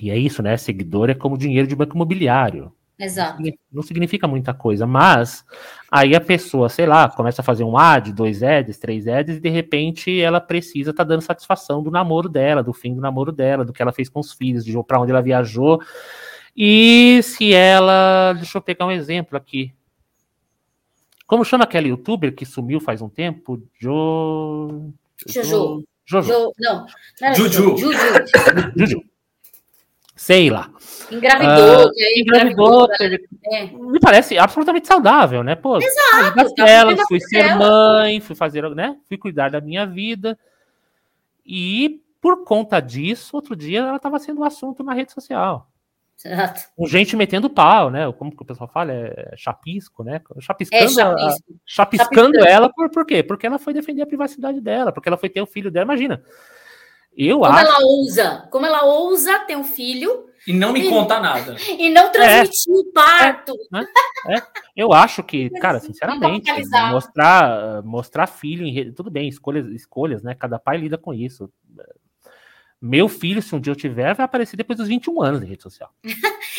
C: E é isso, né? Seguidor é como dinheiro de banco imobiliário.
B: Exato.
C: Não significa muita coisa, mas aí a pessoa, sei lá, começa a fazer um ad, dois ads, três ads, e de repente ela precisa estar tá dando satisfação do namoro dela, do fim do namoro dela, do que ela fez com os filhos, de para onde ela viajou. E se ela. Deixa eu pegar um exemplo aqui. Como chama aquele youtuber que sumiu faz um tempo? Jo.
B: Jojo.
C: Jojo.
B: Jo... Não.
D: não Juju.
B: Juju.
C: Juju. Sei lá.
B: Engravidou. Uh,
C: engravidou. Teve... É. Me parece absolutamente saudável, né? Pô,
B: Exato.
C: Dela, fui ser mãe, fui fazer, né? Fui cuidar da minha vida. E por conta disso, outro dia ela estava sendo um assunto na rede social.
B: Exato.
C: Com gente metendo pau, né? Como que o pessoal fala? É chapisco, né? Chapiscando, é, chapisco. a, chapiscando, chapiscando ela, por, por quê? Porque ela foi defender a privacidade dela, porque ela foi ter o filho dela. Imagina. Eu
B: como
C: acho...
B: ela ousa, como ela ousa ter um filho.
D: E não me e, conta nada.
B: E não transmitir o é, parto.
C: É, né? é. Eu acho que, cara, sinceramente, mostrar, mostrar filho em rede, tudo bem, escolhas, escolhas, né? Cada pai lida com isso. Meu filho, se um dia eu tiver, vai aparecer depois dos 21 anos de rede social.
B: né?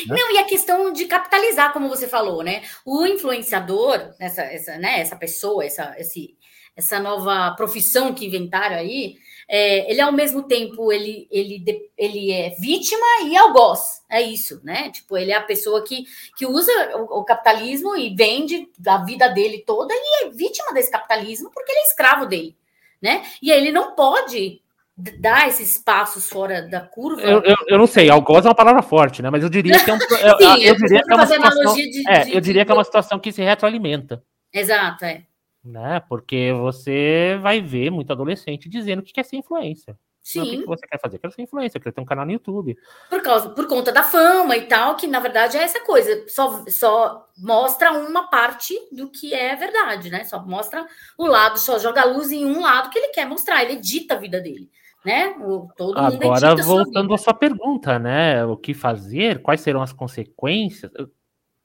B: Não, e a questão de capitalizar, como você falou, né? O influenciador, essa, essa, né, essa pessoa, essa, esse, essa nova profissão que inventaram aí, é, ele ao mesmo tempo ele, ele, ele é vítima e algoz. É isso, né? Tipo, ele é a pessoa que, que usa o, o, capitalismo e vende a vida dele toda e é vítima desse capitalismo porque ele é escravo dele, né? E aí ele não pode dar esses passos fora da curva.
C: Eu, eu, eu, não sei, algoz é uma palavra forte, né? Mas eu diria que é um, eu, Sim, eu diria que é uma situação, de, é, de, eu diria de... que é uma situação que se retroalimenta.
B: Exato, é.
C: Né? Porque você vai ver muito adolescente dizendo que quer ser influência.
B: Sim. o
C: que, você quer fazer? Quero ser influência, quero ter um canal no YouTube.
B: Por, causa, por conta da fama e tal, que na verdade é essa coisa. Só, só mostra uma parte do que é verdade, né? Só mostra o lado, só joga a luz em um lado que ele quer mostrar, ele edita a vida dele né? O, todo
C: mundo Agora, voltando à sua pergunta, né? O que fazer? Quais serão as consequências?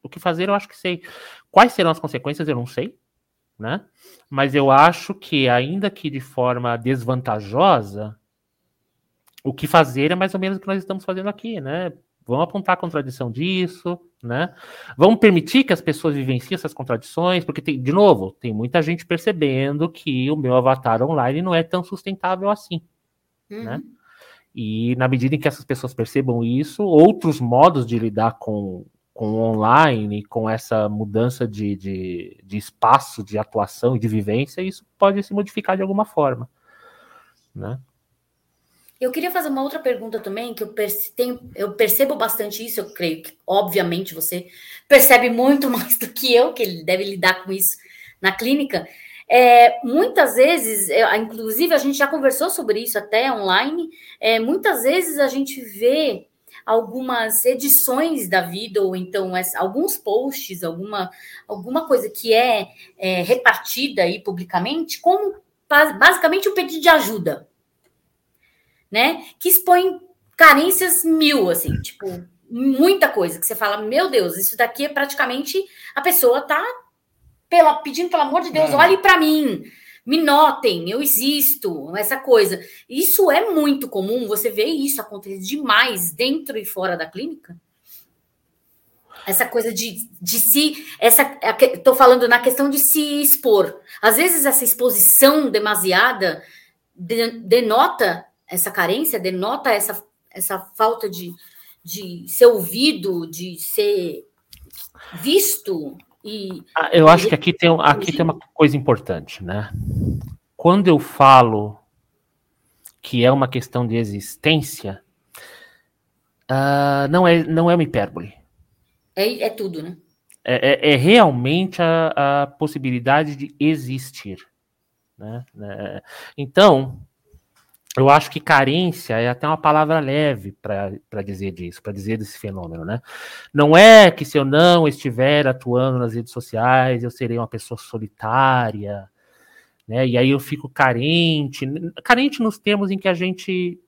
C: O que fazer, eu acho que sei. Quais serão as consequências, eu não sei, né? Mas eu acho que, ainda que de forma desvantajosa, o que fazer é mais ou menos o que nós estamos fazendo aqui, né? Vamos apontar a contradição disso, né? Vamos permitir que as pessoas vivenciem essas contradições, porque, tem, de novo, tem muita gente percebendo que o meu avatar online não é tão sustentável assim. Né? Uhum. Né? E na medida em que essas pessoas percebam isso, outros modos de lidar com, com o online, com essa mudança de, de, de espaço de atuação e de vivência, isso pode se modificar de alguma forma. Né?
B: Eu queria fazer uma outra pergunta também, que eu, perce tenho, eu percebo bastante isso, eu creio que, obviamente, você percebe muito mais do que eu, que ele deve lidar com isso na clínica, é, muitas vezes, é, inclusive a gente já conversou sobre isso até online, é, muitas vezes a gente vê algumas edições da vida, ou então alguns posts, alguma, alguma coisa que é, é repartida aí publicamente, como basicamente um pedido de ajuda, né? Que expõe carências mil, assim, tipo, muita coisa que você fala, meu Deus, isso daqui é praticamente a pessoa tá pela, pedindo pelo amor de Deus, é. olhe para mim, me notem, eu existo, essa coisa. Isso é muito comum, você vê isso acontecer demais dentro e fora da clínica? Essa coisa de, de se. Essa, estou falando na questão de se expor. Às vezes, essa exposição demasiada de, denota essa carência, denota essa, essa falta de, de ser ouvido, de ser visto. E,
C: ah, eu acho que aqui tem, aqui tem uma coisa importante, né? quando eu falo que é uma questão de existência, uh, não, é, não é uma hipérbole.
B: É, é tudo, né?
C: É, é, é realmente a, a, possibilidade de existir. Né? É, então, eu acho que carência é até uma palavra leve para dizer disso, para dizer desse fenômeno, né? Não é que se eu não estiver atuando nas redes sociais, eu serei uma pessoa solitária, né? E aí eu fico carente, carente nos termos em que a gente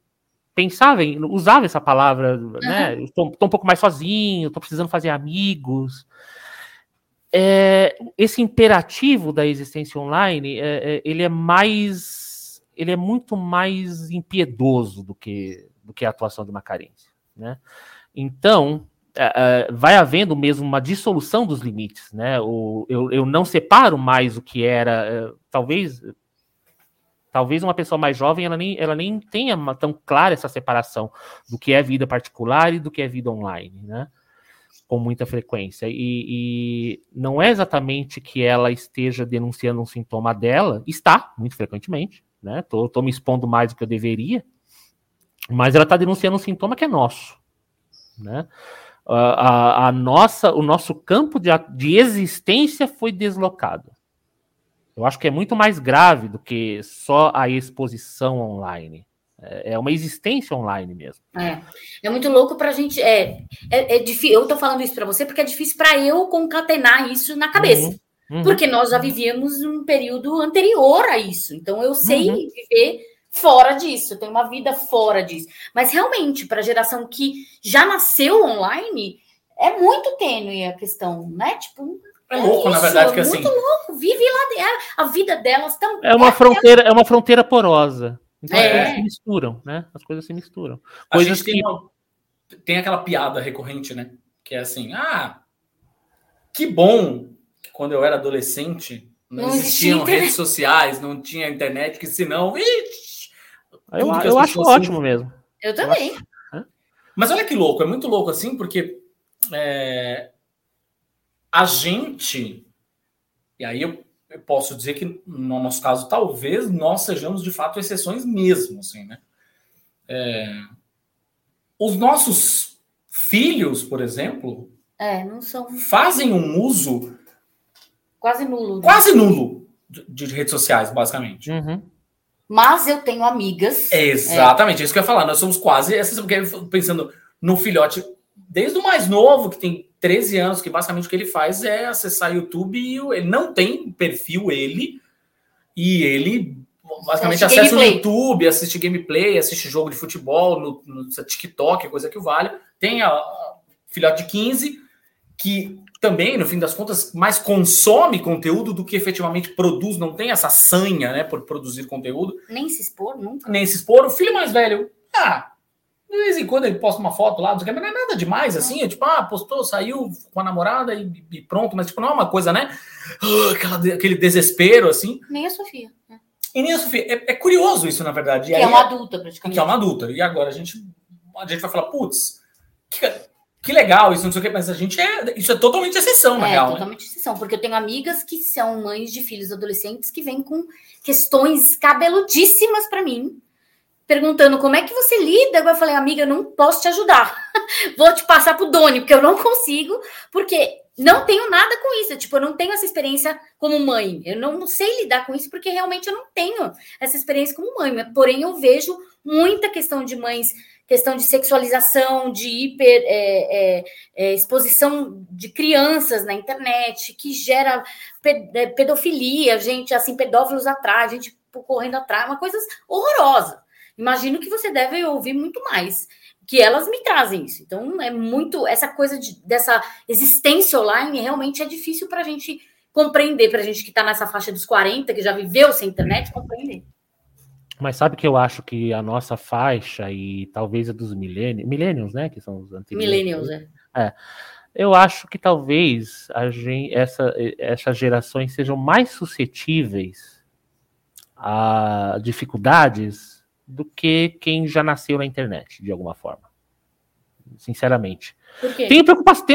C: pensava, em, usava essa palavra, uhum. né? Estou um pouco mais sozinho, estou precisando fazer amigos. É, esse imperativo da existência online, é, é, ele é mais, ele é muito mais impiedoso do que, do que a atuação de uma carência, né? Então, uh, vai havendo mesmo uma dissolução dos limites, né? O, eu, eu não separo mais o que era, uh, talvez talvez uma pessoa mais jovem ela nem, ela nem tenha tão clara essa separação do que é vida particular e do que é vida online, né? Com muita frequência. E, e, não é exatamente que ela esteja denunciando um sintoma dela, está, muito frequentemente, né? Tô, tô me expondo mais do que eu deveria, mas ela está denunciando um sintoma que é nosso, né? a, a, nossa, o nosso campo de, de existência foi deslocado. Eu acho que é muito mais grave do que só a exposição online. É, é uma existência online mesmo.
B: É, é muito louco para a gente. É, é, é difícil. Eu tô falando isso para você porque é difícil para eu concatenar isso na cabeça. Uhum, uhum. Porque nós já vivíamos um período anterior a isso. Então eu sei uhum. viver fora disso, tem uma vida fora disso. Mas realmente, para a geração que já nasceu online, é muito tênue a questão, né? Tipo,
A: é louco, isso, na verdade, que
B: é
A: assim.
B: Muito louco, vive lá dentro. A vida delas tão.
C: É uma fronteira, é uma fronteira porosa. Então é. as coisas se misturam, né? As coisas se misturam.
A: Coisas a gente tem, uma, tem aquela piada recorrente, né? Que é assim, ah, que bom que quando eu era adolescente não, não existiam redes sociais, não tinha internet, que senão, ixi,
C: eu, eu acho ótimo mesmo.
B: Eu também. Eu acho...
A: Mas olha que louco, é muito louco assim, porque é, a gente, e aí eu, eu, posso dizer que no nosso caso, talvez nós sejamos de fato exceções mesmo, assim, né? É, os nossos filhos, por exemplo,
B: é, não são...
A: fazem um uso
B: quase nulo,
A: né? quase nulo de, de redes sociais, basicamente.
C: Uhum.
B: Mas eu tenho amigas.
A: É exatamente, é. isso que eu ia falar. Nós somos quase pensando no filhote, desde o mais novo, que tem 13 anos, que basicamente o que ele faz é acessar YouTube e ele não tem perfil, ele, e ele basicamente acessa gameplay. o YouTube, assiste gameplay, assiste jogo de futebol no, no TikTok, coisa que o vale. Tem a, a filhote de 15, que também, no fim das contas, mais consome conteúdo do que efetivamente produz, não tem essa sanha, né, por produzir conteúdo.
B: Nem se expor, nunca.
A: Nem se expor. O filho mais velho, ah, de vez em quando ele posta uma foto lá, mas não é nada demais, assim, é tipo, ah, postou, saiu com a namorada e, e pronto, mas tipo, não é uma coisa, né, ah, aquela, aquele desespero, assim.
B: Nem a Sofia.
A: Né? E nem a Sofia. É, é curioso isso, na verdade.
B: Que é uma adulta, praticamente.
A: Que é uma adulta. E agora a gente, a gente vai falar, putz, que, que legal, isso não sei o que, mas a gente é. Isso é totalmente exceção, na
B: é,
A: real.
B: É, totalmente né? exceção, porque eu tenho amigas que são mães de filhos adolescentes que vêm com questões cabeludíssimas para mim, perguntando como é que você lida. Eu falei, amiga, eu não posso te ajudar. Vou te passar pro Doni, porque eu não consigo, porque não tenho nada com isso. Tipo, eu não tenho essa experiência como mãe. Eu não sei lidar com isso, porque realmente eu não tenho essa experiência como mãe. Porém, eu vejo muita questão de mães questão de sexualização, de hiper é, é, é, exposição de crianças na internet, que gera é, pedofilia, gente assim, pedófilos atrás, gente correndo atrás, uma coisa horrorosa. Imagino que você deve ouvir muito mais, que elas me trazem isso. Então, é muito. Essa coisa de, dessa existência online realmente é difícil para a gente compreender, para a gente que está nessa faixa dos 40, que já viveu sem internet, compreender.
C: Mas sabe que eu acho que a nossa faixa e talvez a dos millennials, millennials, né, que são os antigos.
B: Millennials, é.
C: é. Eu acho que talvez a gente, essa, essas gerações sejam mais suscetíveis a dificuldades do que quem já nasceu na internet, de alguma forma. Sinceramente. Tenho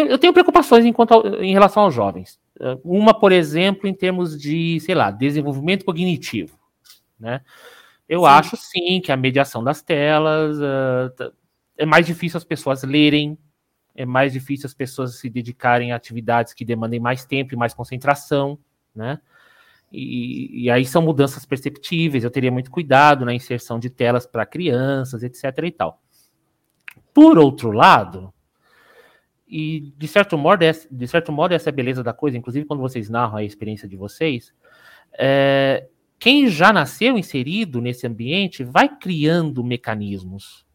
C: eu tenho preocupações em relação aos jovens. Uma, por exemplo, em termos de, sei lá, desenvolvimento cognitivo né? Eu sim. acho sim que a mediação das telas uh, é mais difícil as pessoas lerem, é mais difícil as pessoas se dedicarem a atividades que demandem mais tempo e mais concentração, né? E, e aí são mudanças perceptíveis. Eu teria muito cuidado na inserção de telas para crianças, etc. e tal. Por outro lado, e de certo modo, de certo modo essa é a beleza da coisa, inclusive quando vocês narram a experiência de vocês, é, quem já nasceu inserido nesse ambiente vai criando mecanismos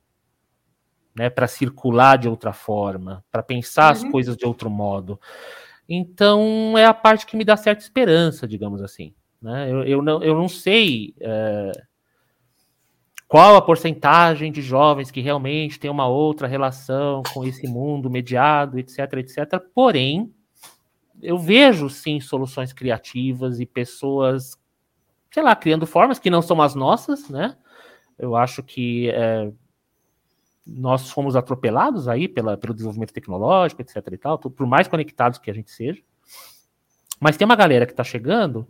C: né, para circular de outra forma, para pensar uhum. as coisas de outro modo. Então é a parte que me dá certa esperança, digamos assim. Né? Eu, eu, não, eu não sei é, qual a porcentagem de jovens que realmente tem uma outra relação com esse mundo mediado, etc, etc. Porém, eu vejo sim soluções criativas e pessoas, sei lá, criando formas que não são as nossas, né? Eu acho que é, nós fomos atropelados aí pela, pelo desenvolvimento tecnológico, etc e tal, por mais conectados que a gente seja. Mas tem uma galera que está chegando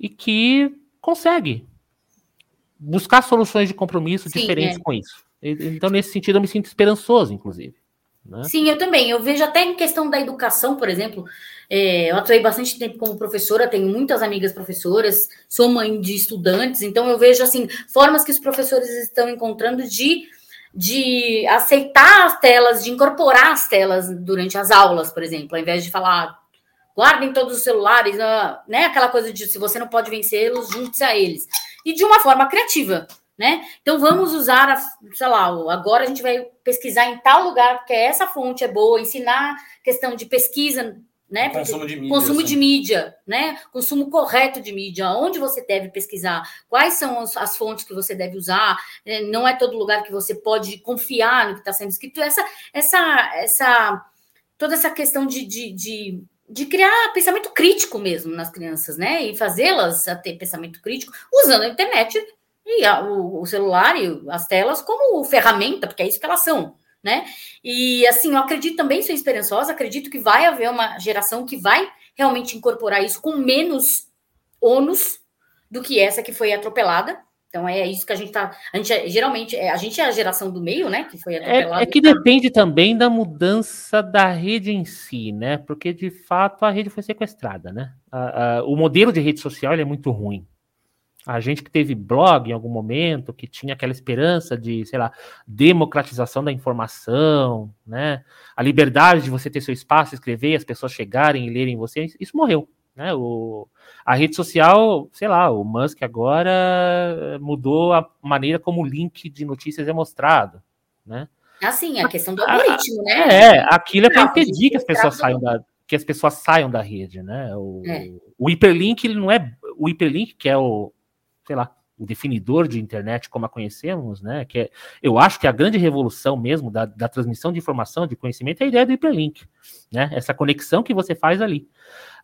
C: e que consegue buscar soluções de compromisso Sim, diferentes é. com isso. Então, nesse sentido, eu me sinto esperançoso, inclusive.
B: Né? Sim, eu também. Eu vejo até em questão da educação, por exemplo. É, eu atuei bastante tempo como professora, tenho muitas amigas professoras, sou mãe de estudantes, então eu vejo assim formas que os professores estão encontrando de de aceitar as telas, de incorporar as telas durante as aulas, por exemplo, ao invés de falar guardem todos os celulares, ah, né? Aquela coisa de se você não pode vencê-los, junte-se a eles. E de uma forma criativa, né? Então vamos usar, a, sei lá, agora a gente vai pesquisar em tal lugar, porque essa fonte é boa, ensinar questão de pesquisa né?
D: Consumo de mídia.
B: Consumo assim. de mídia, né? Consumo correto de mídia, onde você deve pesquisar, quais são as, fontes que você deve usar, né? não é todo lugar que você pode confiar no que está sendo escrito. Essa, essa, essa, toda essa questão de, de, de, de criar pensamento crítico mesmo nas crianças, né? E fazê-las ter pensamento crítico usando a internet e a, o, o celular e as telas como ferramenta, porque é isso que elas são né? E assim, eu acredito também, sou esperançosa, acredito que vai haver uma geração que vai realmente incorporar isso com menos ônus do que essa que foi atropelada. Então é isso que a gente tá. A gente é, geralmente é, a gente é a geração do meio, né? Que foi
C: atropelada. É, é que depende também da mudança da rede em si, né? Porque de fato a rede foi sequestrada, né? A, a, o modelo de rede social é muito ruim a gente que teve blog em algum momento, que tinha aquela esperança de, sei lá, democratização da informação, né? A liberdade de você ter seu espaço, escrever, as pessoas chegarem e lerem você, isso morreu. Né? O, a rede social, sei lá, o Musk agora mudou a maneira como o link de notícias é mostrado, né?
B: Assim, a questão do algoritmo, né?
C: É, aquilo é para impedir que as pessoas saiam da que as pessoas saiam da rede, né? O, é. o hiperlink ele não é o hiperlink que é o sei lá, o definidor de internet como a conhecemos, né? Que é, eu acho que a grande revolução mesmo da, da transmissão de informação, de conhecimento, é a ideia do hiperlink, né? Essa conexão que você faz ali.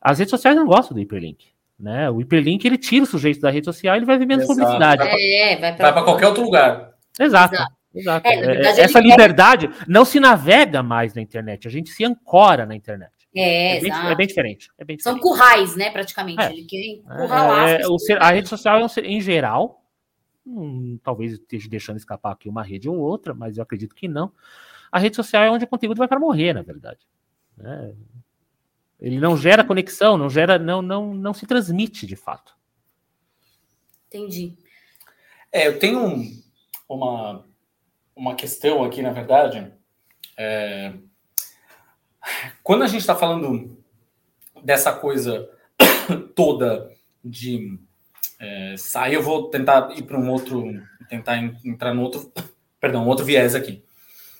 C: As redes sociais não gostam do hiperlink. Né? O hiperlink ele tira o sujeito da rede social e ele vai ver menos Exato. publicidade.
D: É, vai para qualquer outro lugar.
C: Exato. Exato. Exato. É, verdade, Essa liberdade não se navega mais na internet, a gente se ancora na internet.
B: É,
C: é, bem, é bem, diferente, é bem
B: São currais, né, praticamente. É. Ele quer
C: encurralar é, o, A rede social, é em geral, hum, talvez esteja deixando escapar aqui uma rede ou outra, mas eu acredito que não. A rede social é onde o conteúdo vai para morrer, na verdade. Né? Ele não gera conexão, não gera, não, não, não se transmite de fato.
B: Entendi.
D: É, eu tenho um, uma, uma questão aqui, na verdade. É, quando a gente está falando dessa coisa toda de é, sair, eu vou tentar ir para um outro, tentar entrar no outro, perdão, outro viés aqui.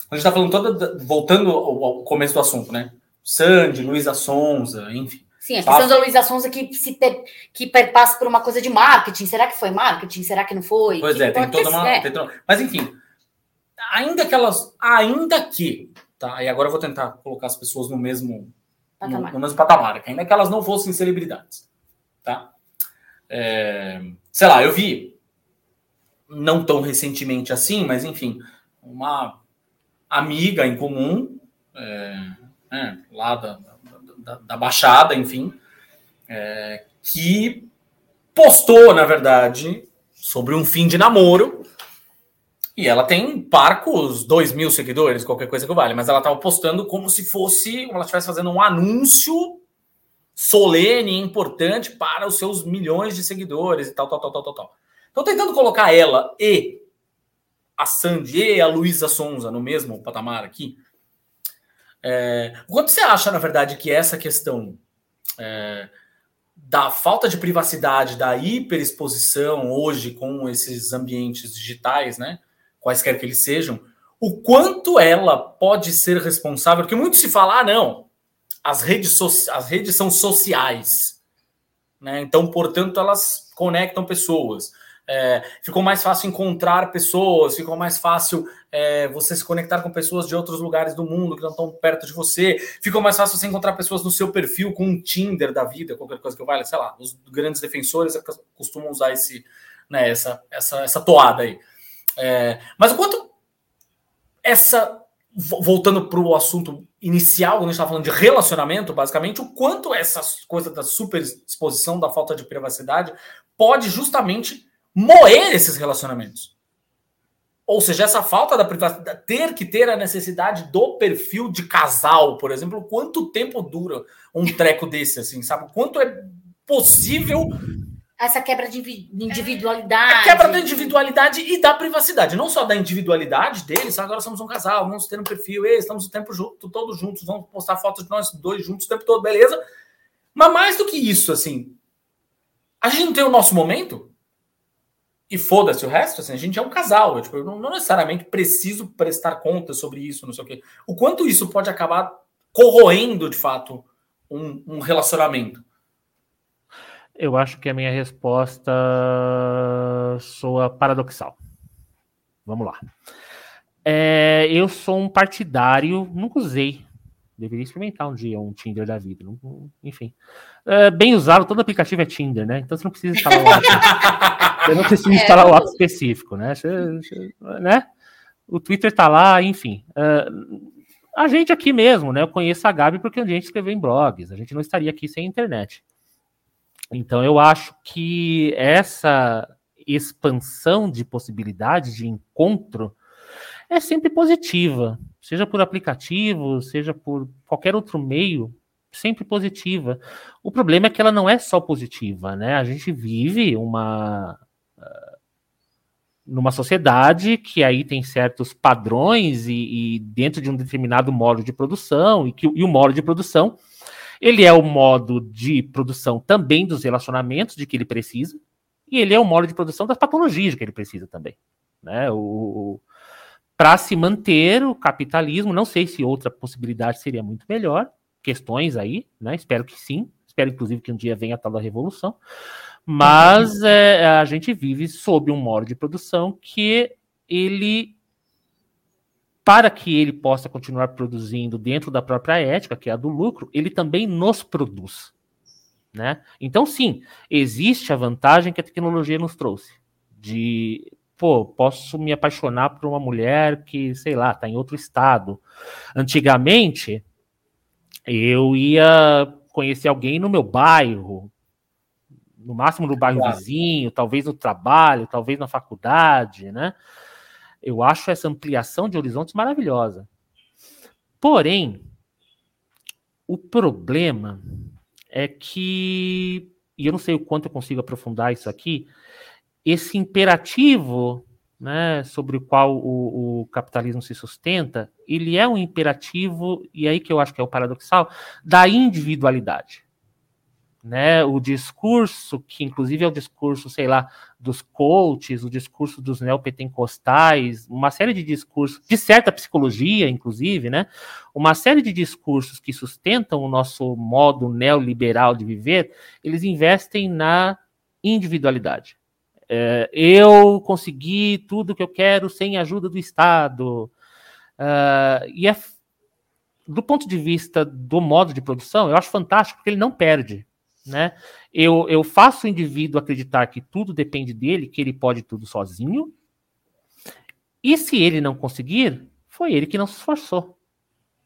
D: Quando a gente está falando toda, voltando ao, ao, começo do assunto, né? Sandy, Luísa Sonza, enfim.
B: Sim, a questão passa... da Luísa Sonza que, se ter, que passa por uma coisa de marketing. Será que foi marketing? Será que não foi?
D: Pois é, tem toda uma. É. Mas enfim, ainda que elas. Ainda que tá? E agora eu vou tentar colocar as pessoas no mesmo patamar, no, no mesmo patamar ainda que elas não fossem celebridades, tá? É, sei lá, eu vi não tão recentemente assim, mas enfim, uma amiga em comum é, é, lá da, da, da, Baixada, enfim, é, que postou, na verdade,
A: sobre um fim de namoro. E ela tem parcos 2 mil seguidores, qualquer coisa que vale, mas ela estava postando como se fosse, como ela estivesse fazendo um anúncio solene e importante para os seus milhões de seguidores e tal, tal, tal, tal, tal, tal. Então, tentando colocar ela e a Sandy e a Luísa Sonza no mesmo patamar aqui, é, quanto você acha, na verdade, que essa questão é, da falta de privacidade, da hiperexposição hoje com esses ambientes digitais, né, quaisquer que eles sejam, o quanto ela pode ser responsável, porque muito se fala, ah, não, as redes, so as redes são sociais, né, então, portanto, elas conectam pessoas. É, ficou mais fácil encontrar pessoas, ficou mais fácil é, você se conectar com pessoas de outros lugares do mundo que não estão perto de você, ficou mais fácil você encontrar pessoas no seu perfil com um Tinder da vida, qualquer coisa que eu valha, sei lá, os grandes defensores costumam usar esse, né, essa, essa, essa toada aí. É, mas o quanto essa, voltando para o assunto inicial, quando a gente estava falando de relacionamento, basicamente, o quanto essa coisa da superexposição, da falta de privacidade, pode justamente moer esses relacionamentos. Ou seja, essa falta da privacidade, ter que ter a necessidade do perfil de casal, por exemplo, quanto tempo dura um treco desse, assim, sabe? Quanto é possível
B: essa quebra de individualidade. A
A: quebra da individualidade e da privacidade. Não só da individualidade deles, agora somos um casal, vamos ter um perfil, ei, estamos o tempo junto, todos juntos, vamos postar fotos de nós dois juntos o tempo todo, beleza? Mas mais do que isso, assim, a gente não tem o nosso momento? E foda-se o resto, assim, a gente é um casal. Eu, tipo, eu não, não, necessariamente preciso prestar conta sobre isso, não sei o quê. O quanto isso pode acabar corroendo, de fato, um, um relacionamento?
C: Eu acho que a minha resposta soa paradoxal. Vamos lá. É, eu sou um partidário, nunca usei. Deveria experimentar um dia um Tinder da vida. Enfim. É, bem usado, todo aplicativo é Tinder, né? Então você não precisa instalar um Você não precisa instalar o app específico, né? Você, você, né? O Twitter tá lá, enfim. Uh, a gente aqui mesmo, né? Eu conheço a Gabi porque a gente escreveu em blogs. A gente não estaria aqui sem internet. Então eu acho que essa expansão de possibilidades de encontro é sempre positiva, seja por aplicativo, seja por qualquer outro meio, sempre positiva. O problema é que ela não é só positiva, né? A gente vive uma numa sociedade que aí tem certos padrões e, e, dentro de um determinado modo de produção e que e o modo de produção ele é o modo de produção também dos relacionamentos de que ele precisa e ele é o modo de produção das patologias de que ele precisa também, né? O, para se manter o capitalismo, não sei se outra possibilidade seria muito melhor, questões aí, né? Espero que sim, espero inclusive que um dia venha a tal da revolução, mas é, a gente vive sob um modo de produção que ele, para que ele possa continuar produzindo dentro da própria ética, que é a do lucro, ele também nos produz. Né? Então, sim, existe a vantagem que a tecnologia nos trouxe. De, pô, posso me apaixonar por uma mulher que, sei lá, está em outro estado. Antigamente, eu ia conhecer alguém no meu bairro, no máximo no bairro claro. vizinho, talvez no trabalho, talvez na faculdade, né? Eu acho essa ampliação de horizontes maravilhosa. Porém, o problema é que, e eu não sei o quanto eu consigo aprofundar isso aqui, esse imperativo né, sobre o qual o, o, capitalismo se sustenta, ele é um imperativo, e aí que eu acho que é o paradoxal, da individualidade né, o discurso, que inclusive é o discurso, sei lá, dos coaches, o discurso dos neopentecostais, uma série de discursos, de certa psicologia, inclusive, né, uma série de discursos que sustentam o nosso modo neoliberal de viver, eles investem na individualidade. É, eu consegui tudo que eu quero sem a ajuda do Estado. Uh, e é, do ponto de vista do modo de produção, eu acho fantástico porque ele não perde né? Eu, eu faço o indivíduo acreditar que tudo depende dele, que ele pode tudo sozinho. E se ele não conseguir, foi ele que não se esforçou.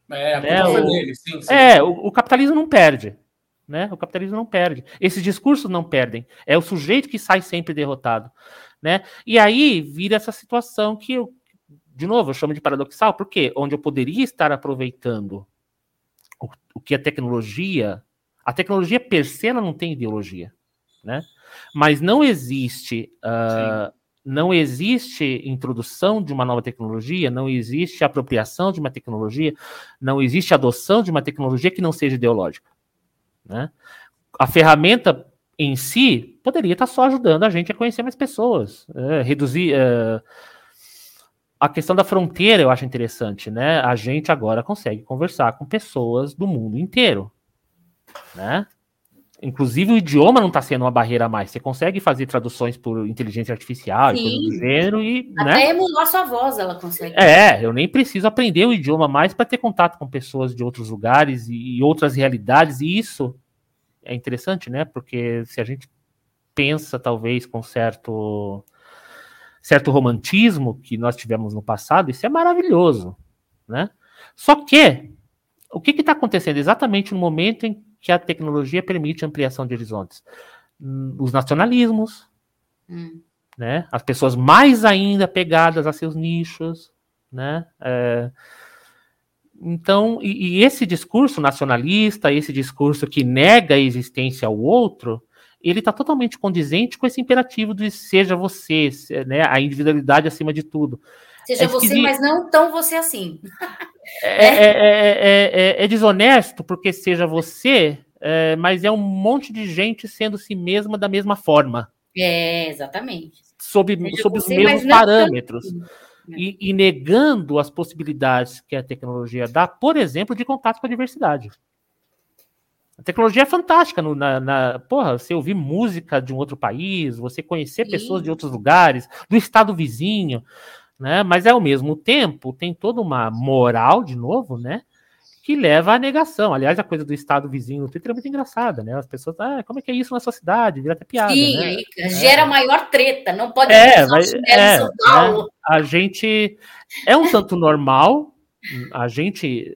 A: É, né? o, dele, sim, sim.
C: é o, o, capitalismo não perde. Né? O capitalismo não perde. Esses discursos não perdem. É o sujeito que sai sempre derrotado. Né? E aí vira essa situação que eu, de novo, eu chamo de paradoxal, porque onde eu poderia estar aproveitando o, o que a tecnologia. A tecnologia per se não tem ideologia. Né? Mas não existe. Uh, não existe introdução de uma nova tecnologia, não existe apropriação de uma tecnologia, não existe adoção de uma tecnologia que não seja ideológica. Né? A ferramenta em si poderia estar só ajudando a gente a conhecer mais pessoas, é, reduzir. É, a questão da fronteira eu acho interessante, né? A gente agora consegue conversar com pessoas do mundo inteiro, né? Inclusive o idioma não está sendo uma barreira mais. Você consegue fazer traduções por inteligência artificial Sim. e coisa do gênero e.
B: Até né? emular sua voz ela consegue.
C: É, eu nem preciso aprender o idioma mais para ter contato com pessoas de outros lugares e outras realidades, e isso é interessante, né? Porque se a gente pensa, talvez, com certo, certo romantismo que nós tivemos no passado, isso é maravilhoso, né? Só que o que está acontecendo exatamente no momento em que a tecnologia permite ampliação de horizontes? Hum, os nacionalismos, hum. né? As pessoas mais ainda pegadas a seus nichos, né? É, então, e, e, esse discurso nacionalista, esse discurso que nega a existência ao outro, ele está totalmente condizente com esse imperativo de seja você, né? A individualidade acima de tudo.
B: Seja é você, mas não tão você assim.
C: É, é, é, é desonesto porque seja você, mas é um monte de gente sendo si mesma da mesma forma.
B: É, exatamente.
C: Sob, sob os mesmos parâmetros. E, e, negando as possibilidades que a tecnologia dá, por exemplo, de contato com a diversidade. A tecnologia é fantástica. No, na, na, porra, você ouvir música de um outro país, você conhecer Sim. pessoas de outros lugares, do estado vizinho né? Mas ao mesmo tempo tem toda uma moral, de novo, né? Que leva à negação. Aliás, a coisa do estado vizinho no Twitter é muito engraçada, né? As pessoas, ah, como é que é isso na sua cidade? Vira até piada. Sim, né? aí
B: é. gera maior treta, não pode
C: é, mas, é, São Paulo. Né? A gente é um tanto normal, a gente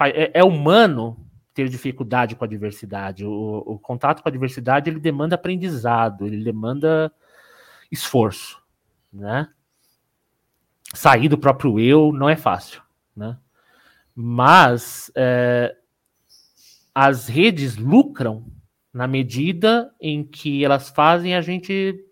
C: é, é humano ter dificuldade com a diversidade. O, o, contato com a diversidade ele demanda aprendizado, ele demanda esforço, né? Sair do próprio eu não é fácil, né? Mas é, as redes lucram na medida em que elas fazem a gente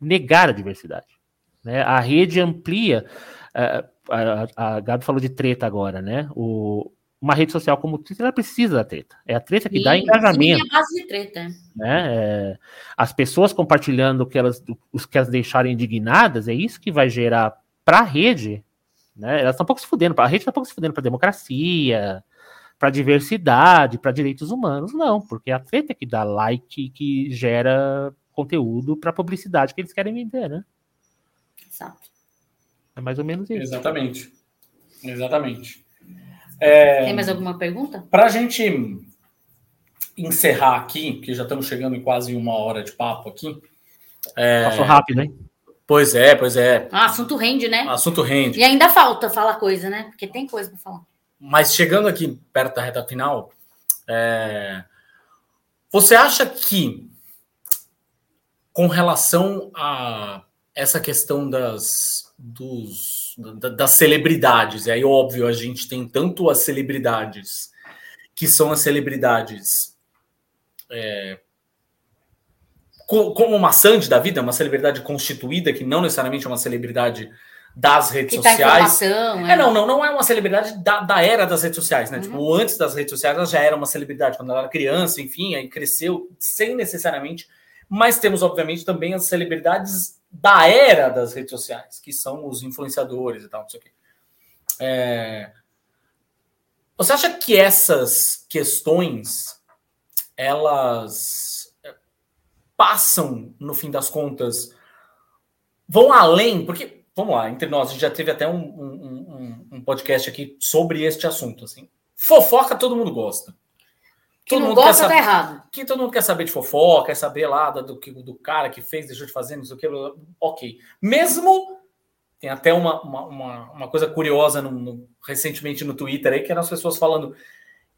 C: negar a diversidade. Né? A rede amplia. É, a, a Gabi falou de treta agora, né? O, uma rede social como o Twitter, ela precisa da treta. É a treta que sim, dá engajamento. Sim, é a base de treta. Né? É, as pessoas compartilhando o que elas, os que elas deixarem indignadas, é isso que vai gerar para a rede, né? Elas estão um pouco se fudendo, a rede está um pouco se fudendo para democracia, para diversidade, para direitos humanos, não, porque é a treta que dá like que gera conteúdo para publicidade que eles querem vender, né?
B: Exato.
C: É mais ou menos isso.
A: Exatamente. Exatamente.
B: É, Tem mais alguma pergunta?
A: Para a gente encerrar aqui, que já estamos chegando em quase uma hora de papo aqui.
C: É... Passou rápido, hein?
A: Pois é, pois é.
B: Ah, assunto rende, né?
A: Assunto rende.
B: E ainda falta falar coisa, né? Porque tem coisa para falar.
A: Mas chegando aqui perto da reta final, é... você acha que, com relação a essa questão das, dos das celebridades. E aí, óbvio, a gente tem tanto as celebridades que são as celebridades é, como uma Sandy da vida, uma celebridade constituída, que não necessariamente é uma celebridade das redes que tá sociais. é. é, não, não, não é uma celebridade da, da era das redes sociais, né? Uhum. Tipo, antes das redes sociais ela já era uma celebridade, quando ela era criança, enfim, aí cresceu sem necessariamente. Mas temos, obviamente, também as celebridades da era das redes sociais, que são os influenciadores e tal, não sei o quê. É... Você acha que essas questões elas passam, no fim das contas, vão além? Porque, vamos lá, entre nós, a gente já teve até um, um, um, um podcast aqui sobre este assunto. Assim. Fofoca todo mundo gosta.
B: Que todo não mundo gosta, quer saber, tá errado.
A: Que todo mundo quer saber de fofoca, quer saber lá do, do cara que fez, deixou de fazer, não sei o que. Ok. Mesmo. Tem até uma, uma, uma, uma coisa curiosa no, no, recentemente no Twitter aí, que eram as pessoas falando.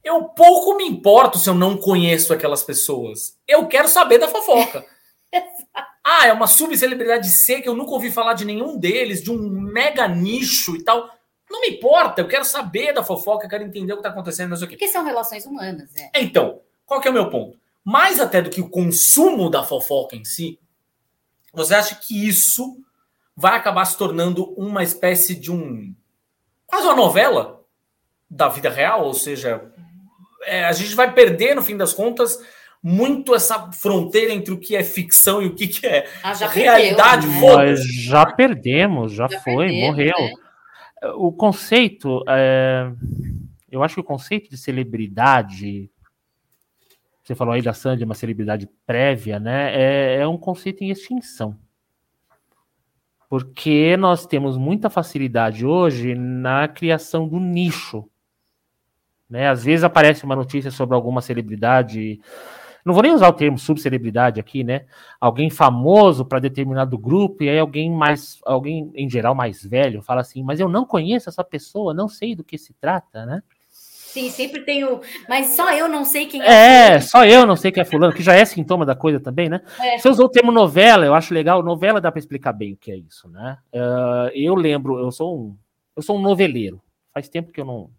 A: eu pouco me importo se eu não conheço aquelas pessoas. Eu quero saber da fofoca. ah, é uma subcelebridade C que eu nunca ouvi falar de nenhum deles, de um mega nicho e tal. Não me importa, eu quero saber da fofoca, eu quero entender o que está acontecendo, não sei o quê.
B: Porque são relações humanas, né?
A: Então, qual que é o meu ponto? Mais até do que o consumo da fofoca em si, você acha que isso vai acabar se tornando uma espécie de um. quase uma novela da vida real? Ou seja, é, a gente vai perder, no fim das contas, muito essa fronteira entre o que é ficção e o que, que é
B: Ah, já
A: realidade.
B: perdeu, né?
C: Nós já perdemos, já,
B: Já
C: foi,
B: perdemos,
C: morreu.
B: né?
C: O conceito, é, eu acho que o conceito de celebridade, você falou aí da Sandy, uma celebridade prévia, né? É, é um conceito em extinção. Porque nós temos muita facilidade hoje na criação do nicho. Né? Às vezes aparece uma notícia sobre alguma celebridade. Não vou nem usar o termo subcelebridade aqui, né? Alguém famoso para determinado grupo, e aí alguém mais, alguém em geral mais velho, fala assim, mas eu não conheço essa pessoa, não sei do que se trata, né?
B: Sim, sempre tem o. Mas só eu não sei quem é.
C: É, só eu não sei quem é fulano, que já é sintoma da coisa também, né?
B: É.
C: Você usou o termo novela, eu acho legal. Novela dá para explicar bem o que é isso, né? Ah, eu lembro, eu sou um, eu sou um noveleiro. Faz tempo que eu não,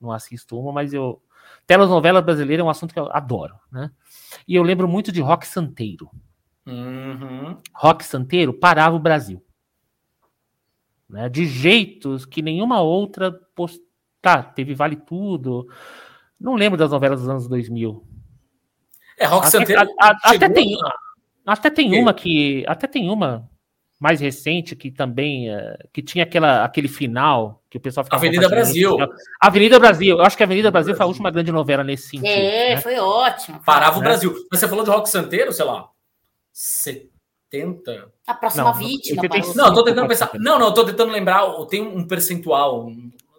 C: não assisto uma, mas eu telenovela brasileira é um assunto que eu adoro, né? E eu lembro muito de Rock Santeiro.
A: Uhum.
C: Rock Santeiro parava o Brasil. Né? De jeitos que nenhuma outra. Post... Tá, teve Vale Tudo. Não lembro das novelas dos anos 2000.
A: É, Rock
C: Até-
A: Santeiro.
C: a- a- até tem- Até tem uma que. Até tem uma mais recente que também. eh, que tinha aquela, aquele final que o pessoal ficava.
A: Avenida. Brasil.
C: Avenida Brasil. Eu acho que a Avenida Brasil foi a última grande novela nesse sentido.
B: É,
C: né?
B: foi ótimo.
A: Parava o
C: né?
A: Brasil. Mas você falou de Rock Santeiro, sei lá, 70.
B: A próxima
C: Não,
B: vítima.
C: 85.
B: parou.
A: Não, eu tô tentando pensar. Não, não, eu tô tentando lembrar. Tem um percentual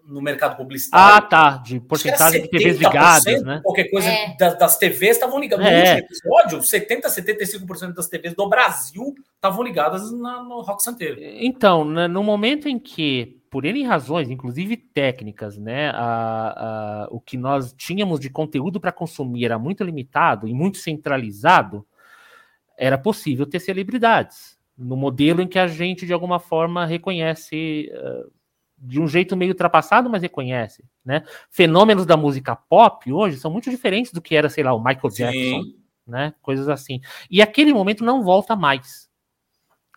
A: no mercado publicitário.
C: Ah, tá. De porcentagem de TVs ligadas, né?
A: Qualquer coisa
B: É.
A: das, das TVs estavam ligadas. No
C: É.
A: último episódio, 70, 75% das TVs do Brasil estavam ligadas na- no Rock Santeiro.
C: Então, né, no momento em que, por N razões, inclusive técnicas, né, a- a- o que nós tínhamos de conteúdo para consumir era muito limitado e muito centralizado, era possível ter celebridades, no modelo em que a gente, de alguma forma, reconhece, eh, de um jeito meio ultrapassado, mas reconhece. Né? Fenômenos da música pop hoje são muito diferentes do que era, sei lá, o Michael Jackson
A: Sim.
C: né? Coisas assim. E aquele momento não volta mais.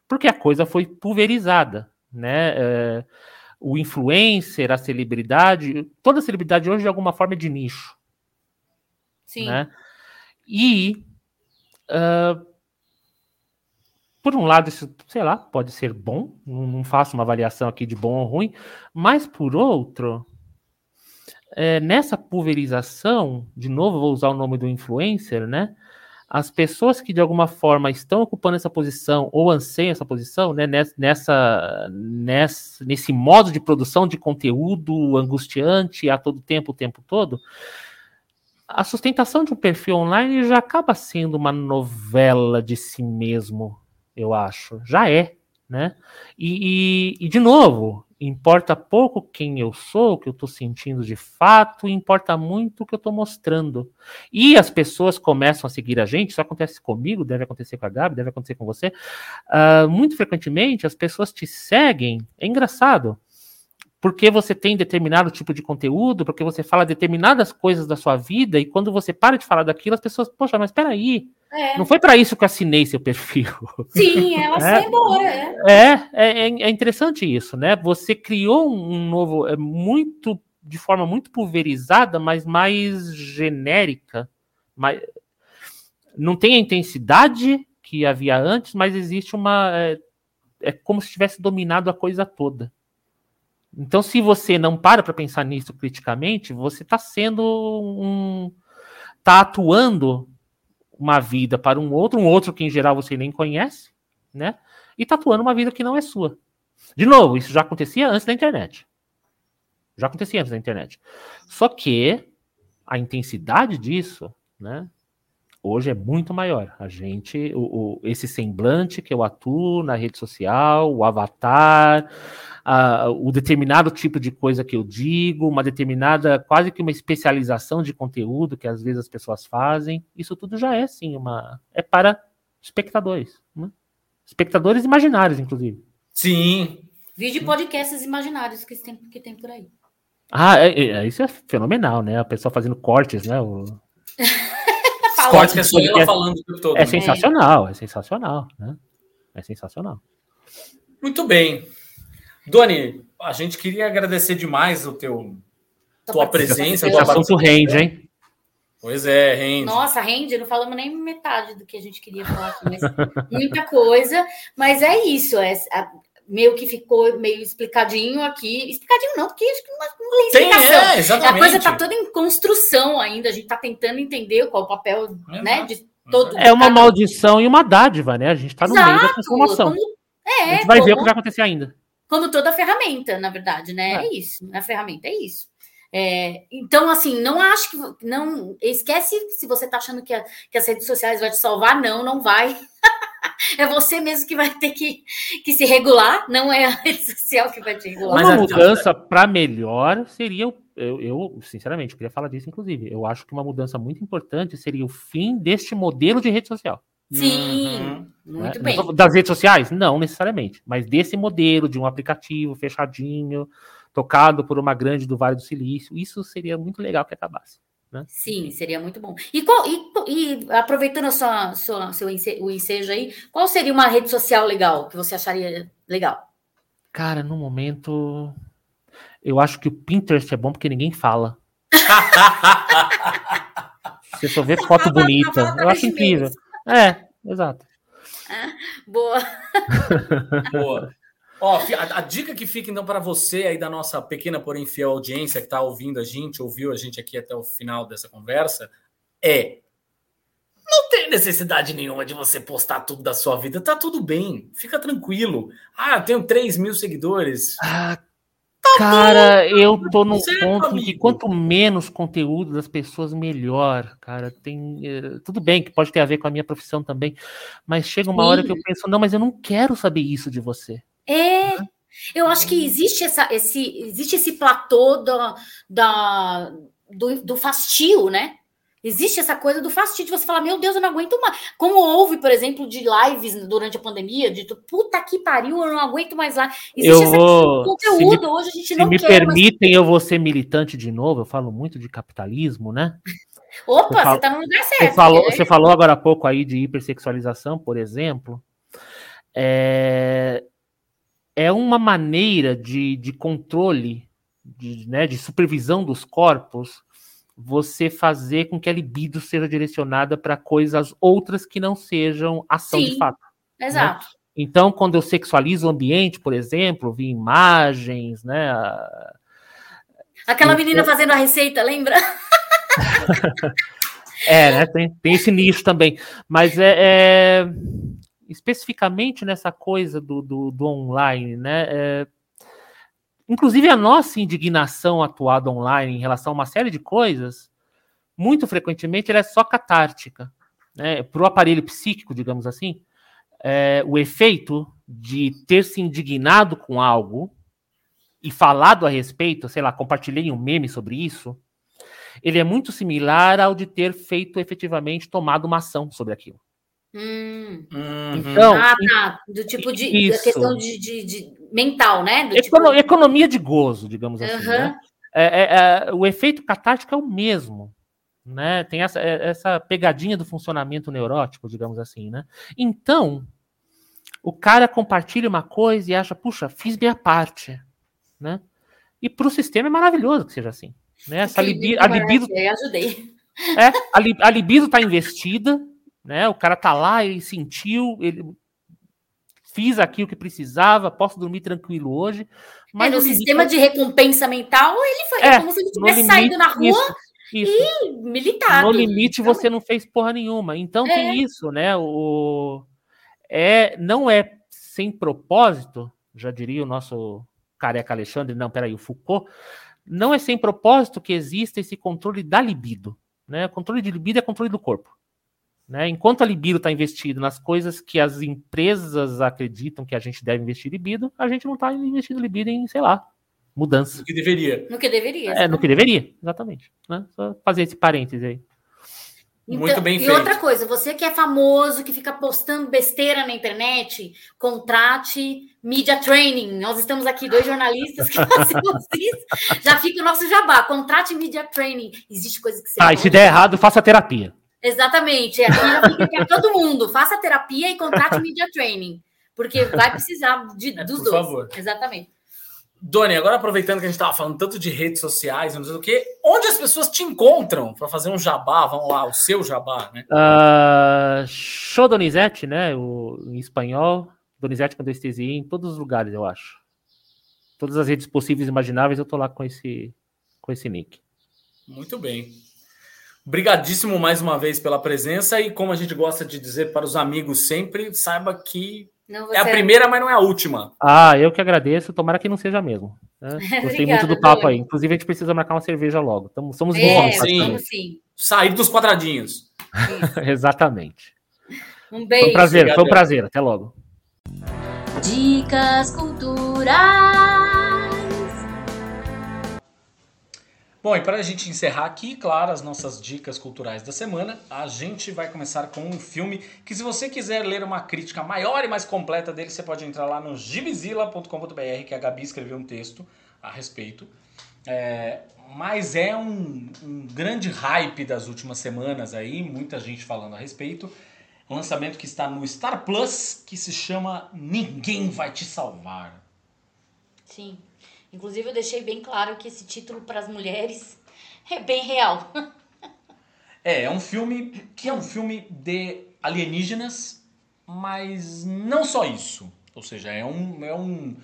C: Porque a coisa foi pulverizada, né? É, o influencer, a celebridade, toda celebridade hoje de alguma forma é de nicho,
B: Sim.
C: né? E ah, por um lado, isso, sei lá, pode ser bom, não, faço uma avaliação aqui de bom ou ruim, mas por outro, é, nessa pulverização, de novo vou usar o nome do influencer, né? As pessoas que de alguma forma estão ocupando essa posição ou anseiam essa posição, né? Nessa, nessa- nesse modo de produção de conteúdo angustiante a todo tempo, o tempo todo, a sustentação de um perfil online já acaba sendo uma novela de si mesmo, eu acho. Já é, né? E, e- e, de novo, importa pouco quem eu sou, o que eu estou sentindo de fato, importa muito o que eu estou mostrando. E as pessoas começam a seguir a gente, isso acontece comigo, deve acontecer com a Gabi, deve acontecer com você. Ah, muito frequentemente as pessoas te seguem, é engraçado porque você tem determinado tipo de conteúdo, porque você fala determinadas coisas da sua vida, e quando você para de falar daquilo, as pessoas, poxa, mas peraí,
B: É.
C: não foi para isso que eu assinei seu perfil.
B: Sim, ela
C: É.
B: foi embora. É.
C: É, é, é interessante isso, né? Você criou um um novo, é muito, de forma muito pulverizada, mas mais genérica. Mais, não tem a intensidade que havia antes, mas existe uma. É, é como se tivesse dominado a coisa toda. Então, se você não para para pensar nisso criticamente, você está sendo um. está atuando uma vida para um outro, um outro que em geral você nem conhece, né? E está atuando uma vida que não é sua. De novo, isso já acontecia antes da internet. Já acontecia antes da internet. Só que a intensidade disso, né? Hoje é muito maior. A gente, o, o, esse semblante que eu atuo na rede social, o avatar, a, o determinado tipo de coisa que eu digo, uma determinada, quase que uma especialização de conteúdo que às vezes as pessoas fazem, isso tudo já é sim uma. é para espectadores. Né? Espectadores imaginários, inclusive.
D: Sim.
B: Vídeo podcasts imaginários que tem, que tem por aí.
C: Ah, é, é, isso é fenomenal, né? A pessoa fazendo cortes, né? O...
D: cortes que é só ela falando o tempo todo.
C: É né? sensacional, é sensacional, né? É sensacional.
D: Muito bem. Doni, a gente queria agradecer demais o teu tua presença.
C: Esse assunto rende, hein?
D: Pois é, rende.
B: Nossa, rende, não falamos nem metade do que a gente queria falar aqui, mas muita coisa. Mas é isso, é, meio que ficou meio explicadinho aqui. Explicadinho não, porque acho que não, não tem explicação. Tem, é, exatamente. A coisa está toda em construção ainda, a gente está tentando entender qual o papel né, de todo.
C: É uma maldição e uma dádiva, né? A gente está no Exato, meio da transformação. Como, é, a gente vai como, ver o que vai acontecer ainda.
B: Como toda ferramenta, na verdade, né? É, é isso. A ferramenta é isso. É, então, assim, não acho que. não Esquece se você está achando que, a, que as redes sociais vai te salvar. Não, não vai. é você mesmo que vai ter que, que se regular, não é a rede social que vai te regular.
C: Uma mudança para melhor seria o eu, eu, sinceramente, queria falar disso, inclusive. Eu acho que uma mudança muito importante seria o fim deste modelo de rede social.
B: Sim, uhum. muito né? bem.
C: Das redes sociais? Não necessariamente, mas desse modelo de um aplicativo fechadinho, tocado por uma grande do Vale do Silício, isso seria muito legal que acabasse. Né?
B: Sim, seria muito bom. E, qual, e, e aproveitando a sua, sua, seu o ensejo aí, qual seria uma rede social legal que você acharia legal?
C: Cara, no momento, eu acho que o Pinterest é bom porque ninguém fala. você só vê foto bonita. Eu acho incrível. É, exato.
B: Ah, boa.
D: boa. Ó, a, a, dica que fica então para você aí da nossa pequena, porém fiel audiência que está ouvindo a gente, ouviu a gente aqui até o final dessa conversa, é não tem necessidade nenhuma de você postar tudo da sua vida, tá tudo bem, fica tranquilo. Ah, eu tenho 3 mil seguidores.
C: Ah, tá cara, bom, eu tô no ponto amigo. que quanto menos conteúdo das pessoas, melhor, cara. Tem eh, tudo bem que pode ter a ver com a minha profissão também, mas chega uma Sim. hora que eu penso, não, mas eu não quero saber isso de você.
B: É, eu acho que existe, essa, esse, existe esse platô do, da, do, do fastio, né? Existe essa coisa do fastio de você falar, meu Deus, eu não aguento mais. Como houve, por exemplo, de lives durante a pandemia, de puta que pariu, eu não aguento mais lá. Existe
C: eu vou, conteúdo, me, hoje a gente não quer. Se me permitem, mas... eu vou ser militante de novo, eu falo muito de capitalismo, né?
B: Opa, você, tá no lugar certo.
C: Você falou, você falou agora há pouco aí de hipersexualização, por exemplo. É, é uma maneira de, de controle, de, né, de supervisão dos corpos, você fazer com que a libido seja direcionada para coisas outras que não sejam ação Sim, de fato.
B: Né? Exato. Né?
C: Então, quando eu sexualizo o ambiente, por exemplo, vi imagens, né?
B: Aquela menina fazendo a receita, lembra?
C: é, né? Tem, tem esse nicho também. Mas é, é especificamente nessa coisa do, do, do online, né? É, inclusive a nossa indignação atuada online em relação a uma série de coisas, muito frequentemente ela é só catártica. Né? Para o aparelho psíquico, digamos assim, é, o efeito de ter se indignado com algo e falado a respeito, sei lá, compartilhei um meme sobre isso, ele é muito similar ao de ter feito efetivamente tomado uma ação sobre aquilo.
B: Hum. Uhum. Então, ah, tá. Do tipo de isso. questão de, de, de, mental, né?
C: Do Econo, tipo... Economia de gozo, digamos uhum. assim. Né? É, é, é, o efeito catártico é o mesmo. Né? Tem essa, é, essa pegadinha do funcionamento neurótico, digamos assim. Né? Então, o cara compartilha uma coisa e acha, puxa, fiz minha parte. Né? E para o sistema é maravilhoso que seja assim. Né? Essa libi, a libido.
B: ajudei.
C: É, a, a libido está investida, né? O cara tá lá, ele sentiu, ele fiz aqui o que precisava, posso dormir tranquilo hoje.
B: Mas é, no sistema de recompensa mental, ele foi é, é como se ele tivesse saído na rua isso, isso. e militado.
C: No limite, então, você não fez porra nenhuma. Então é. tem isso, né? O, é, não é sem propósito, já diria o nosso careca Alexandre, não, peraí, o Foucault, não é sem propósito que exista esse controle da libido. Né? Controle de libido é controle do corpo. Né? Enquanto a libido está investido nas coisas que as empresas acreditam que a gente deve investir libido, a gente não está investindo libido em, sei lá, mudança.
D: No que deveria.
B: No que deveria.
C: É, no que deveria, exatamente. Né? Só fazer esse parêntese aí.
B: Então,
D: Muito bem
B: e
D: feito.
B: outra coisa, você que é famoso, que fica postando besteira na internet, contrate Media Training. Nós estamos aqui, dois jornalistas que fazemos isso. Já fica o nosso jabá. Contrate Media Training. Existe coisa que você.
C: Ah, e se der errado, faça terapia.
B: Exatamente. Aqui já fica para todo mundo. Faça terapia e contrate Media Training. Porque vai precisar de, dos
D: Por
B: dois.
D: favor.
B: Exatamente.
D: Doni, agora aproveitando que a gente estava falando tanto de redes sociais, não sei o quê, onde as pessoas te encontram para fazer um jabá? Vamos lá, o seu jabá, né?
C: Uh, show Donizete, né? O, em espanhol. Donizete com dois T's em todos os lugares, eu acho. Todas as redes possíveis e imagináveis, eu tô lá com esse, com esse nick.
D: Muito bem. Obrigadíssimo mais uma vez pela presença e como a gente gosta de dizer para os amigos sempre, saiba que
B: Não,
D: é a
B: você-
D: primeira, mas não é a última.
C: Ah, eu que agradeço. Tomara que não seja mesmo. né? Gostei
B: Obrigada,
C: muito do papo aí. Inclusive, a gente precisa marcar uma cerveja logo. Tamo, somos
B: É,
C: irmãos,
D: sim.
B: sim.
D: Sair dos quadradinhos.
C: Exatamente.
B: Um
C: Foi
B: beijo.
C: um prazer, foi um
D: Obrigado.
C: prazer. Até logo.
B: Dicas culturais.
A: Bom, e para a gente encerrar aqui, claro, as nossas dicas culturais da semana, a gente vai começar com um filme que, se você quiser ler uma crítica maior e mais completa dele, você pode entrar lá no gibizila.com.br, que a Gabi escreveu um texto a respeito. É, mas é um, um grande hype das últimas semanas aí, muita gente falando a respeito. Um lançamento que está no Star Plus, que se chama Ninguém Vai Te Salvar.
B: Sim. Inclusive, eu deixei bem claro que esse título para as mulheres é bem real.
A: É, é um filme que é um filme de alienígenas, mas não só isso. Ou seja, é um, é um,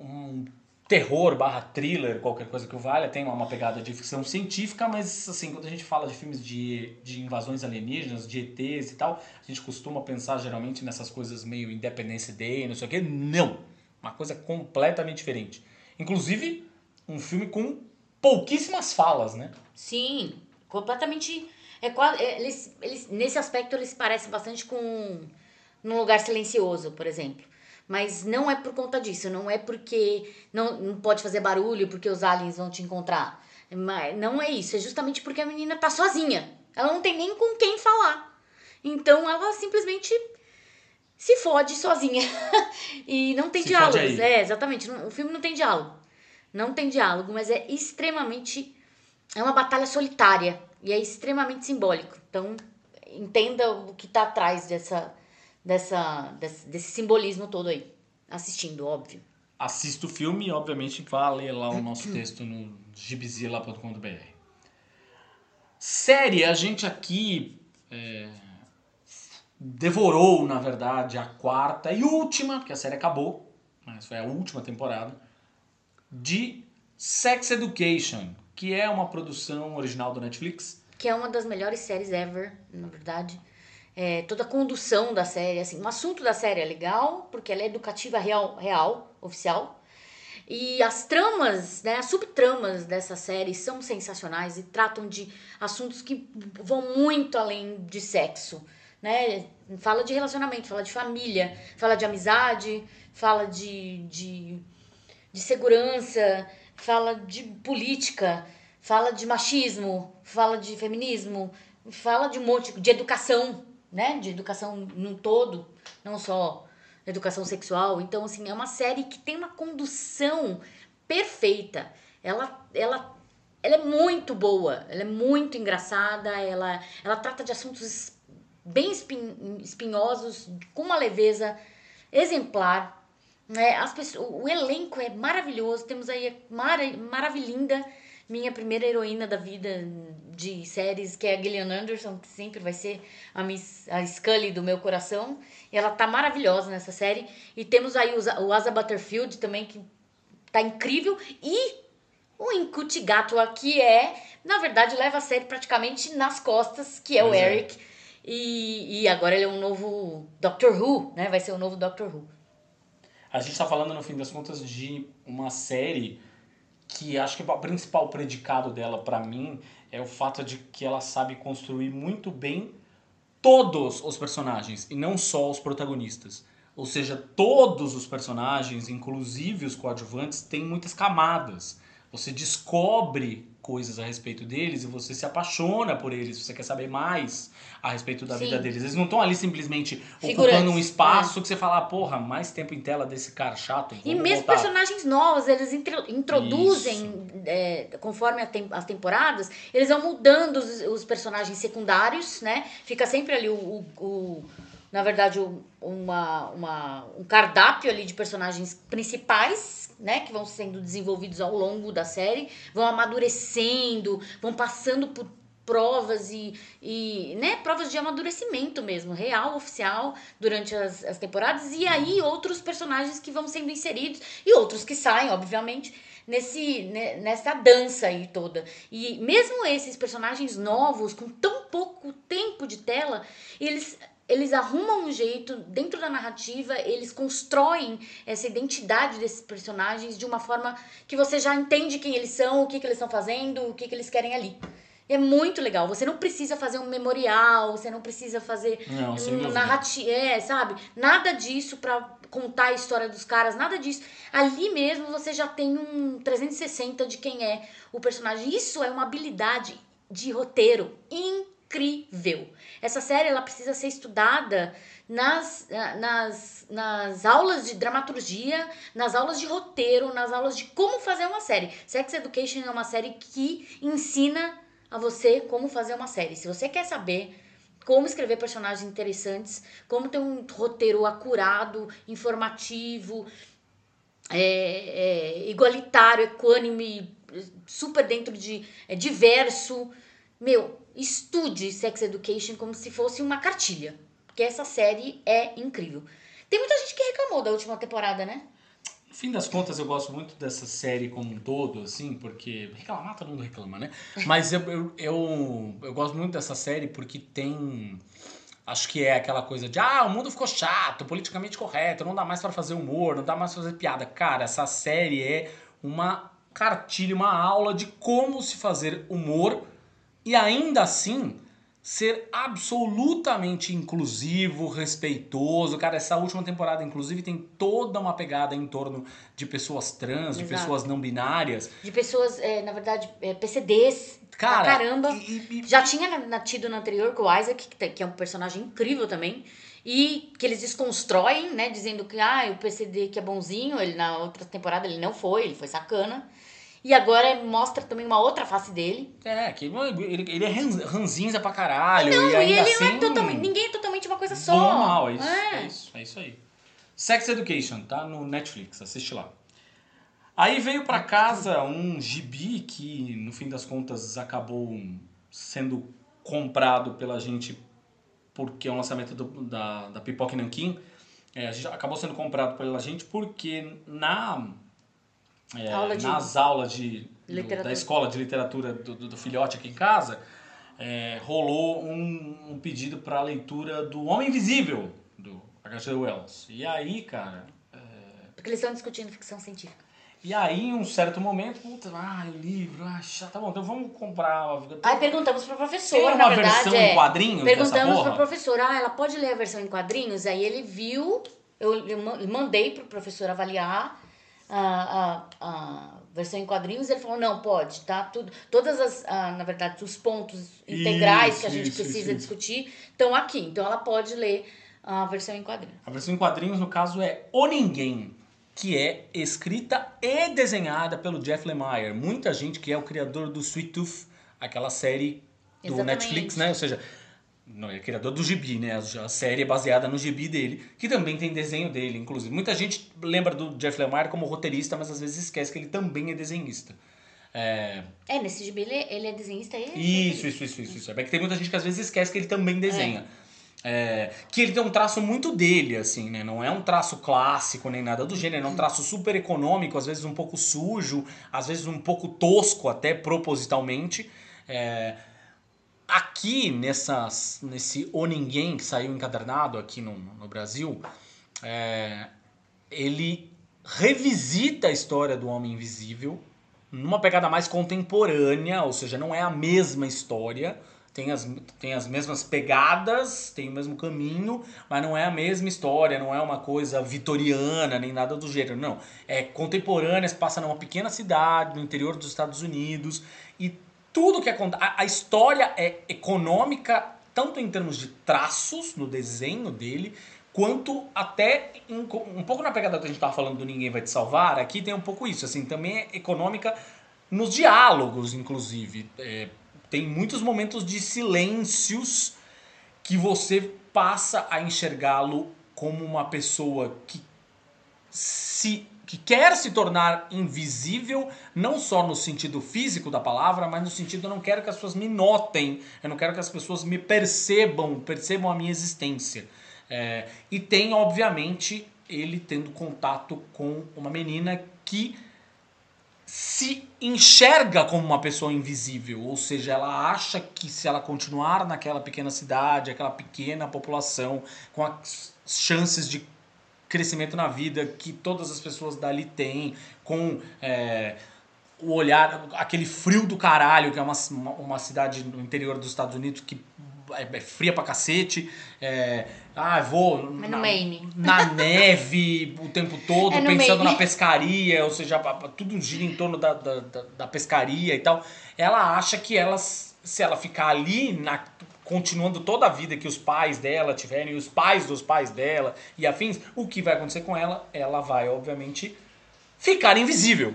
A: um terror barra thriller, qualquer coisa que valha, tem uma pegada de ficção científica, mas assim, quando a gente fala de filmes de, de invasões alienígenas, de ETs e tal, a gente costuma pensar geralmente nessas coisas meio Independence Day, não sei o quê. Não! Uma coisa completamente diferente. Inclusive, um filme com pouquíssimas falas, né?
B: Sim, completamente. É é, eles, eles, nesse aspecto, eles parecem bastante com Num Lugar Silencioso, por exemplo. Mas não é por conta disso, não é porque não, não pode fazer barulho, porque os aliens vão te encontrar. Mas não é isso, é justamente porque a menina tá sozinha. Ela não tem nem com quem falar. Então ela simplesmente se fode sozinha. e não tem
A: Se
B: diálogos. É, exatamente. O filme não tem diálogo. Não tem diálogo, mas é extremamente. É uma batalha solitária. E é extremamente simbólico. Então, entenda o que tá atrás dessa, dessa, desse, desse simbolismo todo aí. Assistindo, óbvio.
A: assista o filme e, obviamente, vá ler lá o nosso texto no gibizila.com.br. Série, a gente aqui é, devorou, na verdade, a quarta e última, porque a série acabou, mas foi a última temporada, de Sex Education, que é uma produção original do Netflix.
B: Que é uma das melhores séries ever, na verdade. É, toda a condução da série, assim, o assunto da série é legal, porque ela é educativa real, real oficial. E as tramas, né, as subtramas dessa série são sensacionais e tratam de assuntos que vão muito além de sexo, né? Fala de relacionamento, fala de família, fala de amizade, fala de, de, de segurança, fala de política, fala de machismo, fala de feminismo, fala de um monte de educação, né? De educação num todo, não só educação sexual. Então, assim, é uma série que tem uma condução perfeita. Ela, ela, ela é muito boa, ela é muito engraçada, ela, ela trata de assuntos bem espin- espinhosos, com uma leveza exemplar. Né? As pessoas, o elenco é maravilhoso. Temos aí a Mara, Maravilinda, minha primeira heroína da vida de séries, que é a Gillian Anderson, que sempre vai ser a, Miss, a Scully do meu coração. E ela tá maravilhosa nessa série. E temos aí o, o Asa Butterfield também, que tá incrível. E o Incutigatua, que é, na verdade, leva a série praticamente nas costas, que é o
A: Pois é.
B: E, e agora ele é um novo Doctor Who, né? Vai ser o novo Doctor Who.
A: A gente está falando, no fim das contas, de uma série que acho que o principal predicado dela, para mim, é o fato de que ela sabe construir muito bem todos os personagens e não só os protagonistas. Ou seja, todos os personagens, inclusive os coadjuvantes, têm muitas camadas. Você descobre coisas a respeito deles e você se apaixona por eles, você quer saber mais a respeito da
B: Sim.
A: vida deles. Eles não estão ali simplesmente
B: Figurantes,
A: ocupando um espaço que você fala, ah, porra, mais tempo em tela desse cara chato.
B: E
A: vamos
B: mesmo
A: voltar.
B: personagens novos, eles intro- introduzem, é, conforme tem- as temporadas, eles vão mudando os, os personagens secundários, né? Fica sempre ali o, o- o- na verdade, uma, uma- um cardápio ali de personagens principais, né? Que vão sendo desenvolvidos ao longo da série, vão amadurecendo, vão passando por provas e, e né, provas de amadurecimento mesmo, real, oficial, durante as, as temporadas, e aí outros personagens que vão sendo inseridos e outros que saem, obviamente, nesse ne- nessa dança aí toda. E mesmo esses personagens novos, com tão pouco tempo de tela, eles eles arrumam um jeito dentro da narrativa, eles constroem essa identidade desses personagens de uma forma que você já entende quem eles são, o que, que eles estão fazendo, o que, que eles querem ali. E é muito legal. Você não precisa fazer um memorial, você não precisa fazer
A: Não,
B: um
A: dúvida.
B: narrativo, é, sabe? Nada disso pra contar a história dos caras, nada disso. Ali mesmo você já tem um 360 de quem é o personagem. Isso é uma habilidade de roteiro incrível. Essa série ela precisa ser estudada nas, nas, nas aulas de dramaturgia, nas aulas de roteiro, nas aulas de como fazer uma série. Sex Education é uma série que ensina a você como fazer uma série. Se você quer saber como escrever personagens interessantes, como ter um roteiro acurado, informativo, é, é, igualitário, equânime, super dentro de. É, diverso. Meu, estude Sex Education como se fosse uma cartilha. Porque essa série é incrível. Tem muita gente que reclamou da última temporada, né?
A: No fim das contas, eu gosto muito dessa série como um todo, assim, porque reclamar todo mundo reclama, né? Mas eu, eu, eu, eu gosto muito dessa série porque tem. Acho que é aquela coisa de, ah, o mundo ficou chato, politicamente correto, não dá mais pra fazer humor, não dá mais pra fazer piada. Cara, essa série é uma cartilha, uma aula de como se fazer humor e ainda assim ser absolutamente inclusivo, respeitoso. Cara, essa última temporada, inclusive, tem toda uma pegada em torno de pessoas trans, de
B: Exato.
A: pessoas não binárias.
B: De pessoas, é, na verdade, é, PCDs.
A: Cara,
B: pra caramba.
A: e- e-
B: Já tinha na, na- tido no anterior com o Isaac, que é um personagem incrível também. E que eles desconstroem, né? Dizendo que ah, o PCD que é bonzinho, ele na outra temporada ele não foi, ele foi sacana. E agora mostra também uma outra face dele.
A: É, que ele, ele é ran- ranzinza pra caralho.
B: Não,
A: e ainda
B: ele
A: assim,
B: não é totalmente. Ninguém é totalmente uma coisa só.
A: Bom ou mal, é isso,
B: É.
A: é isso, é isso aí. Sex Education, tá no Netflix, assiste lá. Aí veio pra casa um gibi que, no fim das contas, acabou sendo comprado pela gente porque é um lançamento do- da, da Pipoca e Nanquim. É, a gente acabou sendo comprado pela gente porque na, é,
B: Aula de-
A: nas aulas de, do- da escola de literatura do, do- do filhote aqui em casa, é, rolou um, um pedido para leitura do Homem Invisível, do H.G. Wells. E aí, cara,
B: Porque eles estão discutindo ficção científica.
A: e aí, em um certo momento, puta, ah, o livro, ah, tá bom, então vamos comprar.
B: Aí perguntamos pro
A: Tem
B: professor,
A: uma
B: na verdade.
A: versão
B: é.
A: em quadrinhos
B: Perguntamos pro professor, ah, ela pode ler a versão em quadrinhos? Aí ele viu, eu, eu ma- mandei pro professor avaliar a, a, a versão em quadrinhos, ele falou, não, pode, tá? Tudo, todas as, ah, na verdade, os pontos integrais que a
A: Isso,
B: gente
A: isso,
B: precisa
A: isso,
B: discutir estão aqui. Então ela pode ler a versão em quadrinhos.
A: A versão em quadrinhos, no caso, é O Ninguém, que é escrita e desenhada pelo Jeff Lemire. Muita gente que é o criador do Sweet Tooth, aquela série do
B: Exatamente.
A: Netflix, né? Ou seja, não é criador do gibi, né? A série é baseada no gibi dele, que também tem desenho dele, inclusive. Muita gente lembra do Jeff Lemire como roteirista, mas às vezes esquece que ele também é desenhista. É,
B: É, nesse gibi ele, ele é desenhista e...
A: isso, isso, isso, isso, isso. É que tem muita gente que às vezes esquece que ele também desenha. É, que ele tem um traço muito dele, assim, né? Não é um traço clássico nem nada do gênero, é um traço super econômico, às vezes um pouco sujo, às vezes um pouco tosco, até propositalmente. É, aqui, nessas, nesse O Ninguém, que saiu encadernado aqui no, no Brasil, é, ele revisita a história do Homem Invisível numa pegada mais contemporânea, ou seja, não é a mesma história, tem as, tem as mesmas pegadas, tem o mesmo caminho, mas não é a mesma história, não é uma coisa vitoriana, nem nada do gênero, não. É contemporânea, se passa numa pequena cidade, no interior dos Estados Unidos, e tudo que acontece. A, a história é econômica, tanto em termos de traços no desenho dele, quanto até em, um pouco na pegada que a gente estava falando do Ninguém Vai Te Salvar, aqui tem um pouco isso, assim, também é econômica nos diálogos, inclusive. É, tem muitos momentos de silêncios que você passa a enxergá-lo como uma pessoa que se que quer se tornar invisível, não só no sentido físico da palavra, mas no sentido eu não quero que as pessoas me notem, eu não quero que as pessoas me percebam, percebam a minha existência. É, e tem, obviamente, ele tendo contato com uma menina que se enxerga como uma pessoa invisível, ou seja, ela acha que se ela continuar naquela pequena cidade, aquela pequena população, com as chances de crescimento na vida que todas as pessoas dali têm, com é, o olhar, aquele frio do caralho, que é uma, uma cidade no interior dos Estados Unidos que é, é fria pra cacete. É, ah, vou
B: na,
A: na, neve o tempo todo,
B: é
A: pensando na pescaria, ou seja, tudo gira em torno da, da, da, da pescaria e tal. Ela acha que ela, se ela ficar ali, na, continuando toda a vida que os pais dela tiverem, os pais dos pais dela e afins, o que vai acontecer com ela? Ela vai, obviamente, ficar invisível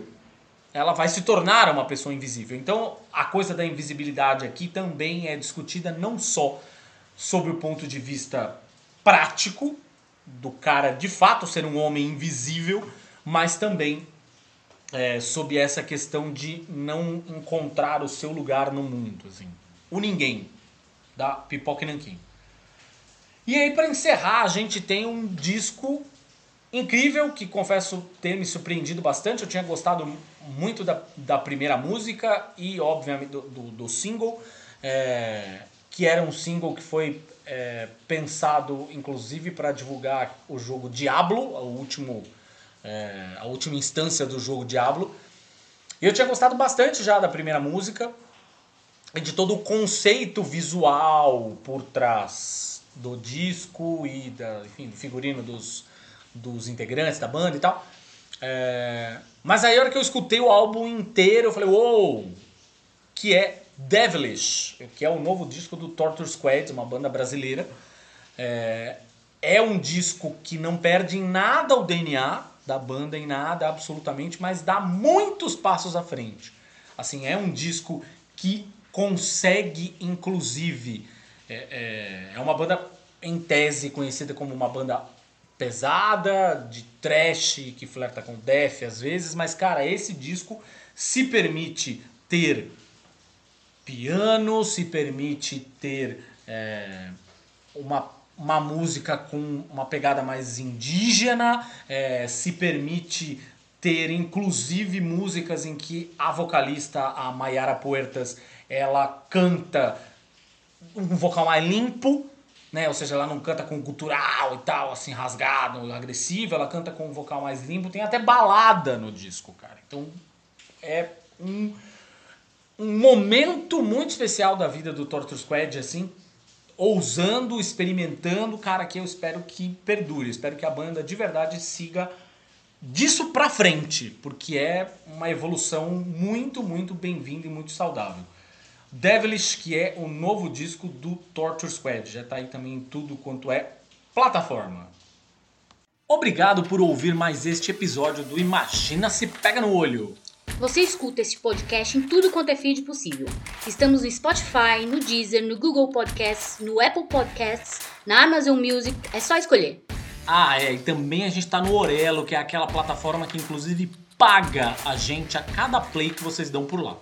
A: ela vai se tornar uma pessoa invisível. Então, a coisa da invisibilidade aqui também é discutida não só sobre o ponto de vista prático do cara de fato ser um homem invisível, mas também é, sobre essa questão de não encontrar o seu lugar no mundo, assim. O ninguém da Pipoca e Nanquim. E aí para encerrar, a gente tem um disco incrível que confesso ter me surpreendido bastante. Eu tinha gostado muito da, da primeira música e, obviamente, do, do, do single, é, que era um single que foi é, pensado, inclusive, para divulgar o jogo Diablo, o último, é, a última instância do jogo Diablo. E eu tinha gostado bastante já da primeira música de todo o conceito visual por trás do disco e da, enfim, do figurino dos, dos integrantes da banda e tal. É... Mas aí a hora que eu escutei o álbum inteiro, eu falei, uou! Que é Devilish, que é o novo disco do Torture Squad, uma banda brasileira. É, é um disco que não perde em nada o DNA da banda, em nada absolutamente, mas dá muitos passos à frente. Assim, é um disco que consegue, inclusive, é, é, é uma banda em tese conhecida como uma banda pesada, de trash, que flerta com death às vezes, mas cara, esse disco se permite ter piano, se permite ter é, uma, uma música com uma pegada mais indígena, é, se permite ter inclusive músicas em que a vocalista, a Mayara Puertas, ela canta um vocal mais limpo, né? Ou seja, ela não canta com gutural e tal, assim, rasgado, agressivo, ela canta com um vocal mais limpo. Tem até balada no disco, cara. Então é um, um momento muito especial da vida do Torture Squad, assim, ousando, experimentando, cara, que eu espero que perdure. Espero que a banda de verdade siga disso pra frente, porque é uma evolução muito, muito bem-vinda e muito saudável. Devilish, que é o novo disco do Torture Squad. Já está aí também em tudo quanto é plataforma. Obrigado por ouvir mais este episódio do Imagina se Pega no Olho.
B: Você escuta este podcast em tudo quanto é feed possível. Estamos no Spotify, no Deezer, no Google Podcasts, no Apple Podcasts, na Amazon Music. É só escolher.
A: Ah, é. E também a gente está no Orelo, que é aquela plataforma que inclusive paga a gente a cada play que vocês dão por lá.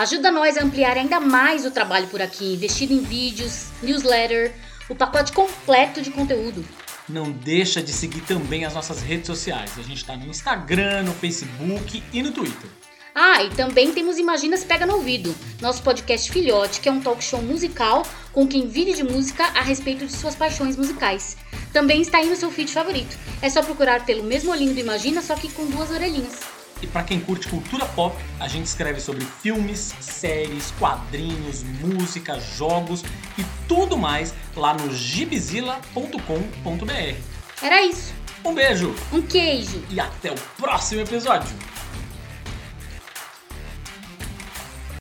B: Ajuda nós a ampliar ainda mais o trabalho por aqui, investindo em vídeos, newsletter, o pacote completo de conteúdo.
A: Não deixa de seguir também as nossas redes sociais. A gente está no Instagram, no Facebook e no Twitter.
B: Ah, e também temos Imagina se Pega no Ouvido, nosso podcast filhote, que é um talk show musical com quem vive de música a respeito de suas paixões musicais. Também está aí no seu feed favorito. É só procurar pelo mesmo olhinho do Imagina, só que com duas orelhinhas.
A: E para quem curte cultura pop, a gente escreve sobre filmes, séries, quadrinhos, música, jogos e tudo mais lá no gibizila.com.br.
B: Era isso.
A: Um beijo
B: Um queijo.
A: e até o próximo episódio.